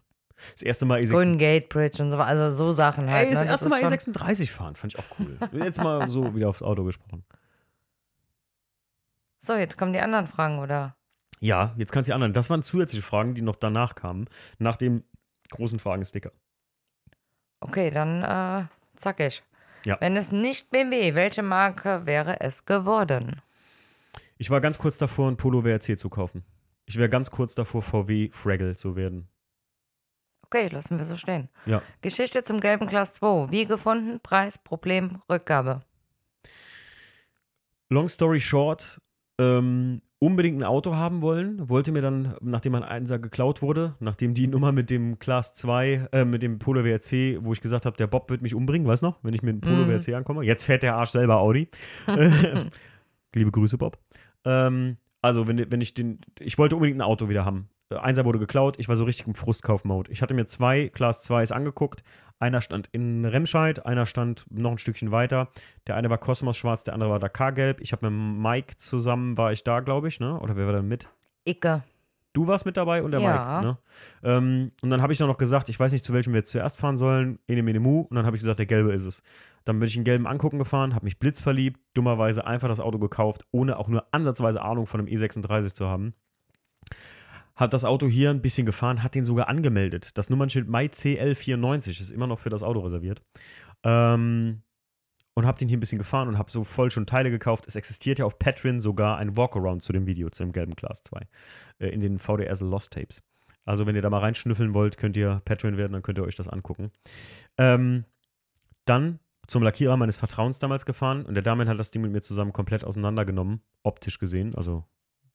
Das erste Mal E6. Golden Gate Bridge und so, also so Sachen halt. Ey, das, ne? das erste Mal E36 fahren, fand ich auch cool. jetzt mal so wieder aufs Auto gesprochen. So, jetzt kommen die anderen Fragen, oder? Ja, jetzt kannst du die anderen. Das waren zusätzliche Fragen, die noch danach kamen, nach dem großen Fragensticker. Okay, dann äh, zack ich. Ja. Wenn es nicht BMW, welche Marke wäre es geworden? Ich war ganz kurz davor, ein Polo WRC zu kaufen. Ich wäre ganz kurz davor, VW Fraggle zu werden. Okay, lassen wir so stehen. Ja. Geschichte zum gelben Class 2. Wie gefunden? Preis, Problem, Rückgabe. Long story short, ähm, unbedingt ein Auto haben wollen, wollte mir dann, nachdem mein Einser geklaut wurde, nachdem die Nummer mit dem Class 2, äh, mit dem Polo WRC, wo ich gesagt habe, der Bob wird mich umbringen, weißt du noch, wenn ich mit dem Polo mm. WRC ankomme. Jetzt fährt der Arsch selber Audi. Liebe Grüße, Bob. Ähm, also, wenn, wenn ich den, ich wollte unbedingt ein Auto wieder haben. Einser wurde geklaut, ich war so richtig im Frustkauf-Mode. Ich hatte mir zwei Class 2s angeguckt, einer stand in Remscheid, einer stand noch ein Stückchen weiter. Der eine war Kosmos schwarz, der andere war Dakar-gelb. Ich habe mit Mike zusammen, war ich da, glaube ich, ne? Oder wer war da mit? Icke. Du warst mit dabei und der ja. Mike, ne? Ähm, und dann habe ich noch gesagt, ich weiß nicht, zu welchem wir jetzt zuerst fahren sollen. Ene Mene Mu. Und dann habe ich gesagt, der gelbe ist es. Dann bin ich einen gelben angucken gefahren, habe mich blitzverliebt, dummerweise einfach das Auto gekauft, ohne auch nur ansatzweise Ahnung von einem E36 zu haben hat das Auto hier ein bisschen gefahren, hat den sogar angemeldet. Das Nummernschild Mai CL94 ist immer noch für das Auto reserviert. Ähm, und habe den hier ein bisschen gefahren und habe so voll schon Teile gekauft. Es existiert ja auf Patreon sogar ein Walkaround zu dem Video, zu dem gelben Class 2, äh, in den VDR Lost Tapes. Also, wenn ihr da mal reinschnüffeln wollt, könnt ihr Patreon werden, dann könnt ihr euch das angucken. Ähm, dann zum Lackierer meines Vertrauens damals gefahren und der Dame hat das Ding mit mir zusammen komplett auseinandergenommen, optisch gesehen. Also,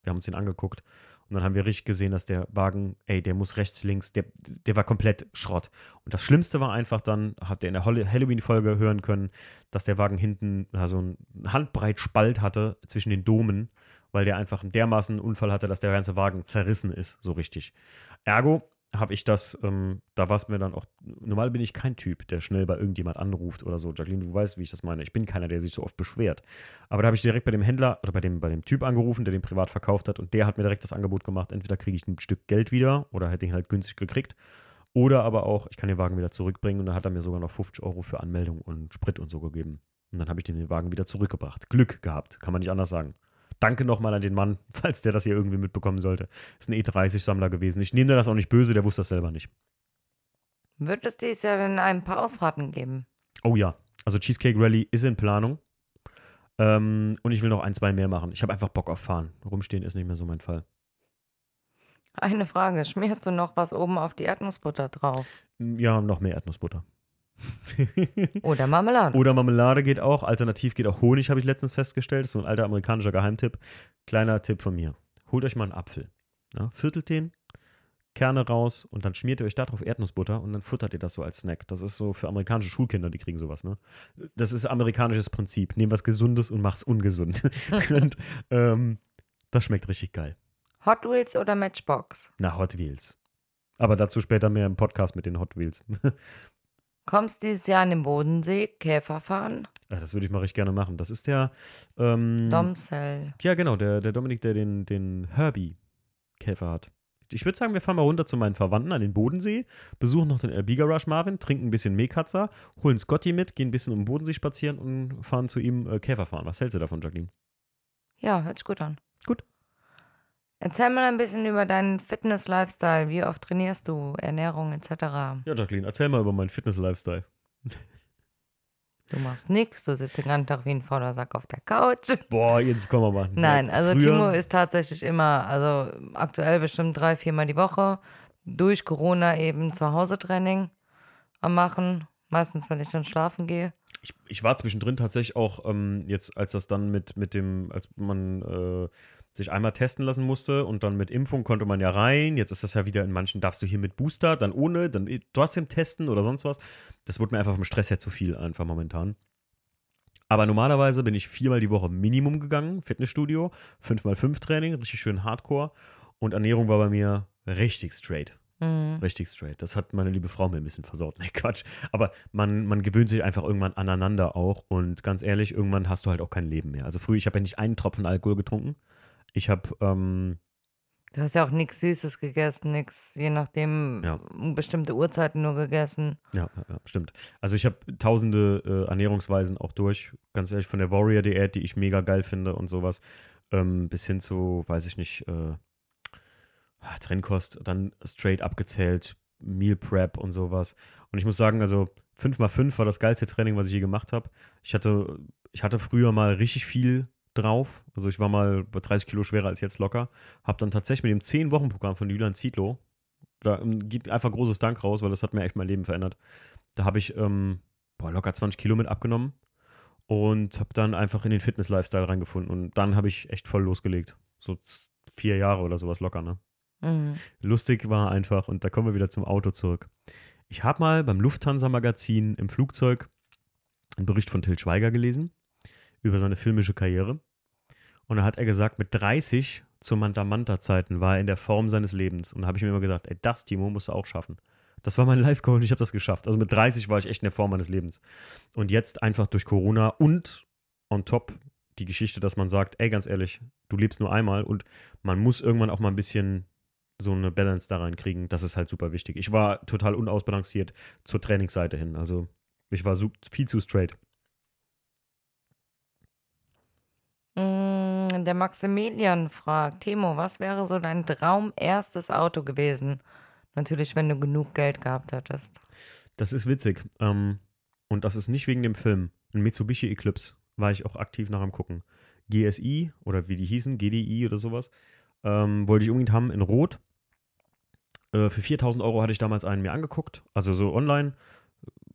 wir haben uns den angeguckt und dann haben wir richtig gesehen, dass der Wagen, ey, der muss rechts, links, der, der war komplett Schrott. Und das Schlimmste war einfach dann, habt ihr in der Halloween-Folge hören können, dass der Wagen hinten so einen Handbreit Spalt hatte zwischen den Domen, weil der einfach einen dermaßen Unfall hatte, dass der ganze Wagen zerrissen ist, so richtig. Ergo, habe ich das, ähm, da war es mir dann auch, normal bin ich kein Typ, der schnell bei irgendjemand anruft oder so. Jacqueline, du weißt, wie ich das meine. Ich bin keiner, der sich so oft beschwert. Aber da habe ich direkt bei dem Händler oder bei dem, bei dem Typ angerufen, der den privat verkauft hat und der hat mir direkt das Angebot gemacht, entweder kriege ich ein Stück Geld wieder oder hätte ihn halt günstig gekriegt. Oder aber auch, ich kann den Wagen wieder zurückbringen und dann hat er mir sogar noch 50 Euro für Anmeldung und Sprit und so gegeben. Und dann habe ich den Wagen wieder zurückgebracht. Glück gehabt, kann man nicht anders sagen. Danke nochmal an den Mann, falls der das hier irgendwie mitbekommen sollte. Ist ein E30-Sammler gewesen. Ich nehme das auch nicht böse, der wusste das selber nicht. Wird es dies Jahr denn ein paar Ausfahrten geben? Oh ja, Also Cheesecake Rally ist in Planung. Ähm, und ich will noch ein, zwei mehr machen. Ich habe einfach Bock auf Fahren. Rumstehen ist nicht mehr so mein Fall. Eine Frage, schmierst du noch was oben auf die Erdnussbutter drauf? Ja, noch mehr Erdnussbutter. Oder Marmelade? Oder Marmelade geht auch. Alternativ geht auch Honig, habe ich letztens festgestellt. Das ist so ein alter amerikanischer Geheimtipp. Kleiner Tipp von mir. Holt euch mal einen Apfel. Ja, viertelt den, Kerne raus und dann schmiert ihr euch darauf Erdnussbutter und dann futtert ihr das so als Snack. Das ist so für amerikanische Schulkinder, die kriegen sowas, ne? Das ist amerikanisches Prinzip. Nehm was Gesundes und mach's ungesund. und ähm, das schmeckt richtig geil. Hot Wheels oder Matchbox? Na, Hot Wheels. Aber dazu später mehr im Podcast mit den Hot Wheels. Kommst dieses Jahr an den Bodensee Käfer fahren? Ja, das würde ich mal richtig gerne machen. Das ist der ähm, Domcell. Ja, genau, der, der Dominik, der den, den Herbie-Käfer hat. Ich würde sagen, wir fahren mal runter zu meinen Verwandten an den Bodensee, besuchen noch den Elbiga Rush Marvin, trinken ein bisschen Mekatzer, holen Scotty mit, gehen ein bisschen um den Bodensee spazieren und fahren zu ihm äh, Käfer fahren. Was hältst du davon, Jacqueline? Ja, hört sich gut an. Erzähl mal ein bisschen über deinen Fitness-Lifestyle. Wie oft trainierst du, Ernährung etc.? Ja, Jacqueline, erzähl mal über meinen Fitness-Lifestyle. Du machst nix, du sitzt den ganzen Tag wie ein fauler Sack auf der Couch. Boah, jetzt kommen wir mal. Nein, also Früher- Timo ist tatsächlich immer, also aktuell bestimmt drei, viermal die Woche, durch Corona eben zu Hause Training am machen. Meistens, wenn ich dann schlafen gehe. Ich, ich war zwischendrin tatsächlich auch, ähm, jetzt als das dann mit, mit dem, als man äh, sich einmal testen lassen musste und dann mit Impfung konnte man ja rein. Jetzt ist das ja wieder in manchen, darfst du hier mit Booster, dann ohne, dann trotzdem testen oder sonst was. Das wurde mir einfach vom Stress her zu viel einfach momentan. Aber normalerweise bin ich viermal die Woche Minimum gegangen, Fitnessstudio, 5x5 Training, richtig schön Hardcore. Und Ernährung war bei mir richtig straight. Mhm. Richtig straight. Das hat meine liebe Frau mir ein bisschen versaut. Nee, Quatsch. Aber man, man gewöhnt sich einfach irgendwann aneinander auch. Und ganz ehrlich, irgendwann hast du halt auch kein Leben mehr. Also früher, ich habe ja nicht einen Tropfen Alkohol getrunken. Ich habe, ähm, Du hast ja auch nichts Süßes gegessen, nichts, je nachdem, Ja. bestimmte Uhrzeiten nur gegessen. ja, ja, ja, stimmt. Also ich habe tausende äh, Ernährungsweisen auch durch. Ganz ehrlich, von der Warrior-Diät, die ich mega geil finde und sowas, ähm, bis hin zu, weiß ich nicht, äh, ah, Trennkost, dann straight abgezählt, Meal Prep und sowas. Und ich muss sagen, also 5x5 war das geilste Training, was ich je gemacht habe. Ich hatte, ich hatte früher mal richtig viel drauf. Also ich war mal bei 30 Kilo schwerer als jetzt locker. Habe dann tatsächlich mit dem 10-Wochen-Programm von Julian Zietlow, da ähm, geht einfach großes Dank raus, weil das hat mir echt mein Leben verändert. Da habe ich ähm, boah, locker 20 Kilo mit abgenommen und habe dann einfach in den Fitness-Lifestyle reingefunden. Und dann habe ich echt voll losgelegt. So vier Jahre oder sowas locker, ne? Mhm. Lustig war einfach, und da kommen wir wieder zum Auto zurück. Ich habe mal beim Lufthansa-Magazin im Flugzeug einen Bericht von Till Schweiger gelesen über seine filmische Karriere. Und da hat er gesagt, mit 30 zu Manta-Manta-Zeiten war er in der Form seines Lebens. Und da habe ich mir immer gesagt, ey, das, Timo, musst du auch schaffen. Das war mein Life-Goal und ich habe das geschafft. Also mit 30 war ich echt in der Form meines Lebens. Und jetzt einfach durch Corona und on top die Geschichte, dass man sagt, ey, ganz ehrlich, du lebst nur einmal und man muss irgendwann auch mal ein bisschen so eine Balance da reinkriegen. Das ist halt super wichtig. Ich war total unausbalanciert zur Trainingsseite hin. Also ich war viel zu straight. Mm, Der Maximilian fragt, Timo, was wäre so dein Traum erstes Auto gewesen? Natürlich, wenn du genug Geld gehabt hättest. Das ist witzig. Ähm, und das ist nicht wegen dem Film. Ein Mitsubishi Eclipse war ich auch aktiv nach am Gucken. GSI oder wie die hießen, GDI oder sowas, ähm, wollte ich unbedingt haben in Rot. Äh, für 4000 Euro hatte ich damals einen mir angeguckt, also so online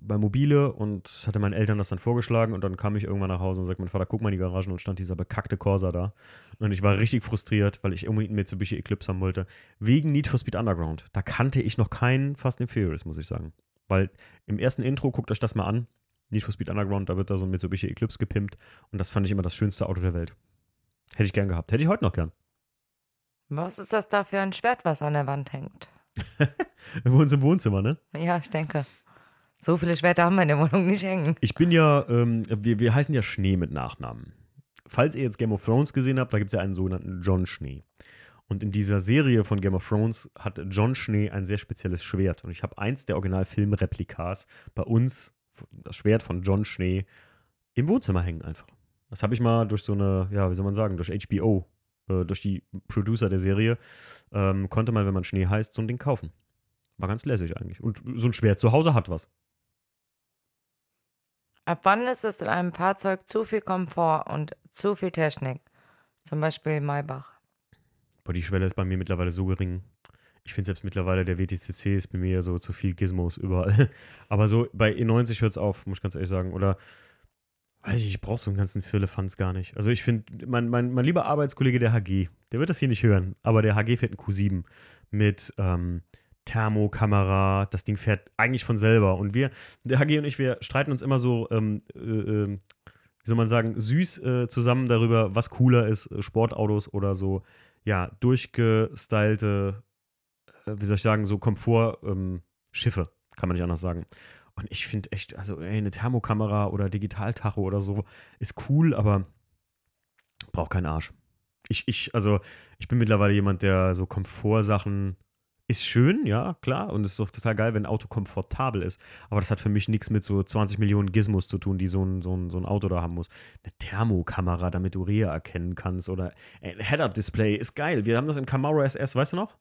bei Mobile und hatte meinen Eltern das dann vorgeschlagen und dann kam ich irgendwann nach Hause und sagte mein Vater, guck mal in die Garagen und stand dieser bekackte Corsa da. Und ich war richtig frustriert, weil ich unbedingt einen Mitsubishi Eclipse haben wollte. Wegen Need for Speed Underground. Da kannte ich noch keinen Fast and Furious, muss ich sagen. Weil im ersten Intro, guckt euch das mal an, Need for Speed Underground, da wird da so ein Mitsubishi Eclipse gepimpt und das fand ich immer das schönste Auto der Welt. Hätte ich gern gehabt. Hätte ich heute noch gern. Was ist das da für ein Schwert, was an der Wand hängt? Wir wohnen im Wohnzimmer, ne? Ja, ich denke. So viele Schwerter haben wir in der Wohnung nicht hängen. Ich bin ja, ähm, wir, wir heißen ja Schnee mit Nachnamen. Falls ihr jetzt Game of Thrones gesehen habt, da gibt es ja einen sogenannten John Schnee. Und in dieser Serie von Game of Thrones hat John Schnee ein sehr spezielles Schwert. Und ich habe eins der Originalfilmreplikas bei uns, das Schwert von John Schnee, im Wohnzimmer hängen einfach. Das habe ich mal durch so eine, ja, wie soll man sagen, durch HBO, äh, durch die Producer der Serie, ähm, konnte man, wenn man Schnee heißt, so ein Ding kaufen. War ganz lässig eigentlich. Und so ein Schwert zu Hause hat was. Ab wann ist es in einem Fahrzeug zu viel Komfort und zu viel Technik? Zum Beispiel Maybach. Boah, die Schwelle ist bei mir mittlerweile so gering. Ich finde selbst mittlerweile, der WTCC ist bei mir so zu viel Gizmos überall. Aber so bei E90 hört es auf, muss ich ganz ehrlich sagen. Oder weiß ich, ich brauche so einen ganzen Firlefanz gar nicht. Also ich finde, mein, mein, mein lieber Arbeitskollege, der HG, der wird das hier nicht hören, aber der HG fährt einen Q7 mit ähm, Thermokamera. Das Ding fährt eigentlich von selber. Und wir, der HG und ich, wir streiten uns immer so, ähm, äh, äh, wie soll man sagen, süß äh, zusammen darüber, was cooler ist, äh, Sportautos oder so, ja, durchgestylte, äh, wie soll ich sagen, so Komfortschiffe, ähm, kann man nicht anders sagen. Und ich finde echt, also ey, eine Thermokamera oder Digitaltacho oder so ist cool, aber braucht keinen Arsch. Ich, ich, also, ich bin mittlerweile jemand, der so Komfortsachen ist schön, ja, klar. Und es ist doch total geil, wenn ein Auto komfortabel ist. Aber das hat für mich nichts mit so 20 Millionen Gizmos zu tun, die so ein, so ein, so ein Auto da haben muss. Eine Thermokamera, damit du Rehe erkennen kannst. Oder ein Head-Up-Display ist geil. Wir haben das im Camaro SS, weißt du noch?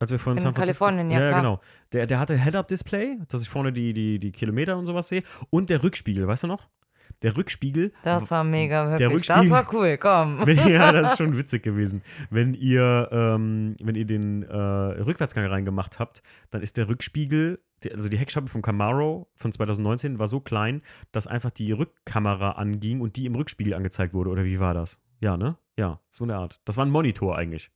Als wir von In San Francisco, Kalifornien, ja, ja, klar. genau. Der, der hatte Head-Up-Display, dass ich vorne die, die, die Kilometer und sowas sehe. Und der Rückspiegel, weißt du noch? Der Rückspiegel. Das war mega, Der wirklich. Das war cool, komm. Wenn, ja, das ist schon witzig gewesen. Wenn ihr, ähm, wenn ihr den äh, Rückwärtsgang reingemacht habt, dann ist der Rückspiegel, also die Heckscheibe vom Camaro von 2019 war so klein, dass einfach die Rückkamera anging und die im Rückspiegel angezeigt wurde. Oder wie war das? Ja, ne? Ja, so eine Art. Das war ein Monitor eigentlich.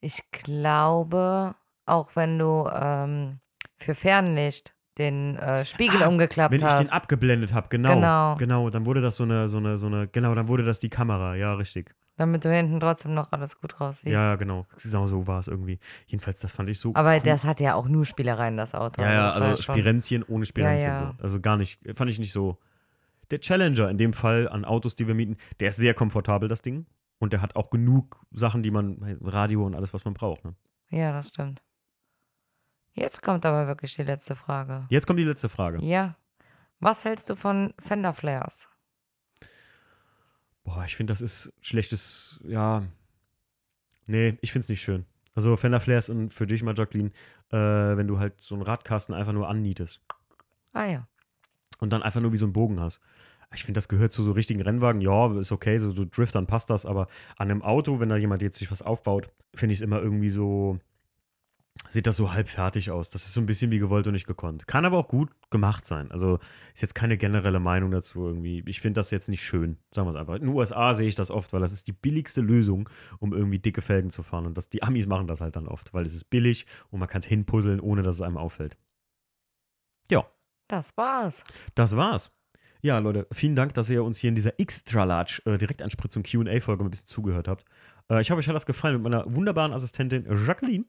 Ich glaube, auch wenn du ähm, für Fernlicht den äh, Spiegel Ah, umgeklappt Wenn ich hast. den abgeblendet habe, genau. Genau. Genau, dann wurde das so eine, so eine, so eine, genau, dann wurde das die Kamera, ja, richtig. damit du hinten trotzdem noch alles gut raussiehst. Ja, genau. Genau so war es irgendwie. Jedenfalls, das fand ich so Aber cool. das hat ja auch nur Spielereien, das Auto. Ja, ja, das also Spirenzchen ohne Spirenzchen. Ja, ja. So. Also gar nicht, fand ich nicht so. Der Challenger in dem Fall an Autos, die wir mieten, der ist sehr komfortabel, das Ding. Und der hat auch genug Sachen, die man, Radio und alles, was man braucht. Ne? Ja, das stimmt. Jetzt kommt aber wirklich die letzte Frage. Jetzt kommt die letzte Frage. Ja. Was hältst du von Fender Flares? Boah, ich finde, das ist schlechtes, ja. Nee, ich finde es nicht schön. Also Fender Flares und für dich mal, Jacqueline, äh, wenn du halt so einen Radkasten einfach nur annietest Ah ja. und dann einfach nur wie so einen Bogen hast. Ich finde, das gehört zu so richtigen Rennwagen. Ja, ist okay, so, so Drift, dann passt das. Aber an einem Auto, wenn da jemand jetzt sich was aufbaut, finde ich es immer irgendwie so, sieht das so halb fertig aus. Das ist so ein bisschen wie gewollt und nicht gekonnt. Kann aber auch gut gemacht sein. Also ist jetzt keine generelle Meinung dazu irgendwie. Ich finde das jetzt nicht schön, sagen wir es einfach. In den USA sehe ich das oft, weil das ist die billigste Lösung, um irgendwie dicke Felgen zu fahren. Und das, die Amis machen das halt dann oft, weil es ist billig und man kann es hinpuzzeln, ohne dass es einem auffällt. Ja. Das war's. Das war's. Ja, Leute, vielen Dank, dass ihr uns hier in dieser Extra Large äh, Direktanspritzung QA-Folge ein bisschen zugehört habt. Äh, ich hoffe, euch hat das gefallen mit meiner wunderbaren Assistentin Jacqueline.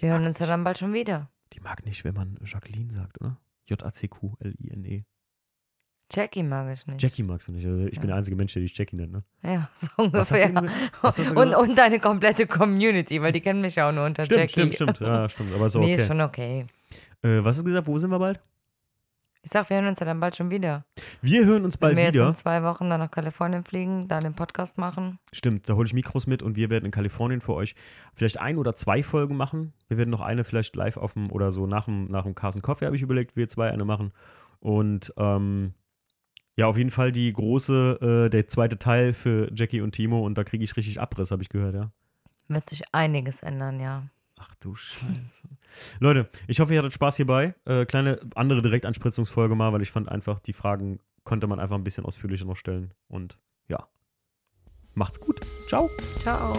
Die hören uns ja dann bald schon wieder. Die mag nicht, wenn man Jacqueline sagt, oder? J-A-C-Q-L-I-N-E. Jackie mag ich nicht. Jackie magst du nicht. Also ich bin Ja. der einzige Mensch, der dich Jackie nennt, ne? Ja, so ungefähr. Und, und deine komplette Community, weil die kennen mich ja auch nur unter Stimmt, Jackie. stimmt, stimmt. Ja, stimmt. Aber so, Nee, ist okay. schon okay. Äh, was hast du gesagt? Wo sind wir bald? Ich sag, wir hören uns ja dann bald schon wieder. Wir hören uns bald Wenn wir jetzt wieder. in zwei Wochen dann nach Kalifornien fliegen, da den Podcast machen. Stimmt, da hole ich Mikros mit und wir werden in Kalifornien für euch vielleicht ein oder zwei Folgen machen. Wir werden noch eine vielleicht live auf dem oder so nach dem, nach dem Carson Coffee, habe ich überlegt, wir zwei eine machen. Und ähm, ja, auf jeden Fall die große, äh, der zweite Teil für Jackie und Timo und da kriege ich richtig Abriss, habe ich gehört, ja. Wird sich einiges ändern, ja. Ach du Scheiße. Leute, ich hoffe, ihr hattet Spaß hierbei. Äh, kleine andere Direktanspritzungsfolge mal, weil ich fand einfach, die Fragen konnte man einfach ein bisschen ausführlicher noch stellen. Und ja, macht's gut. Ciao. Ciao.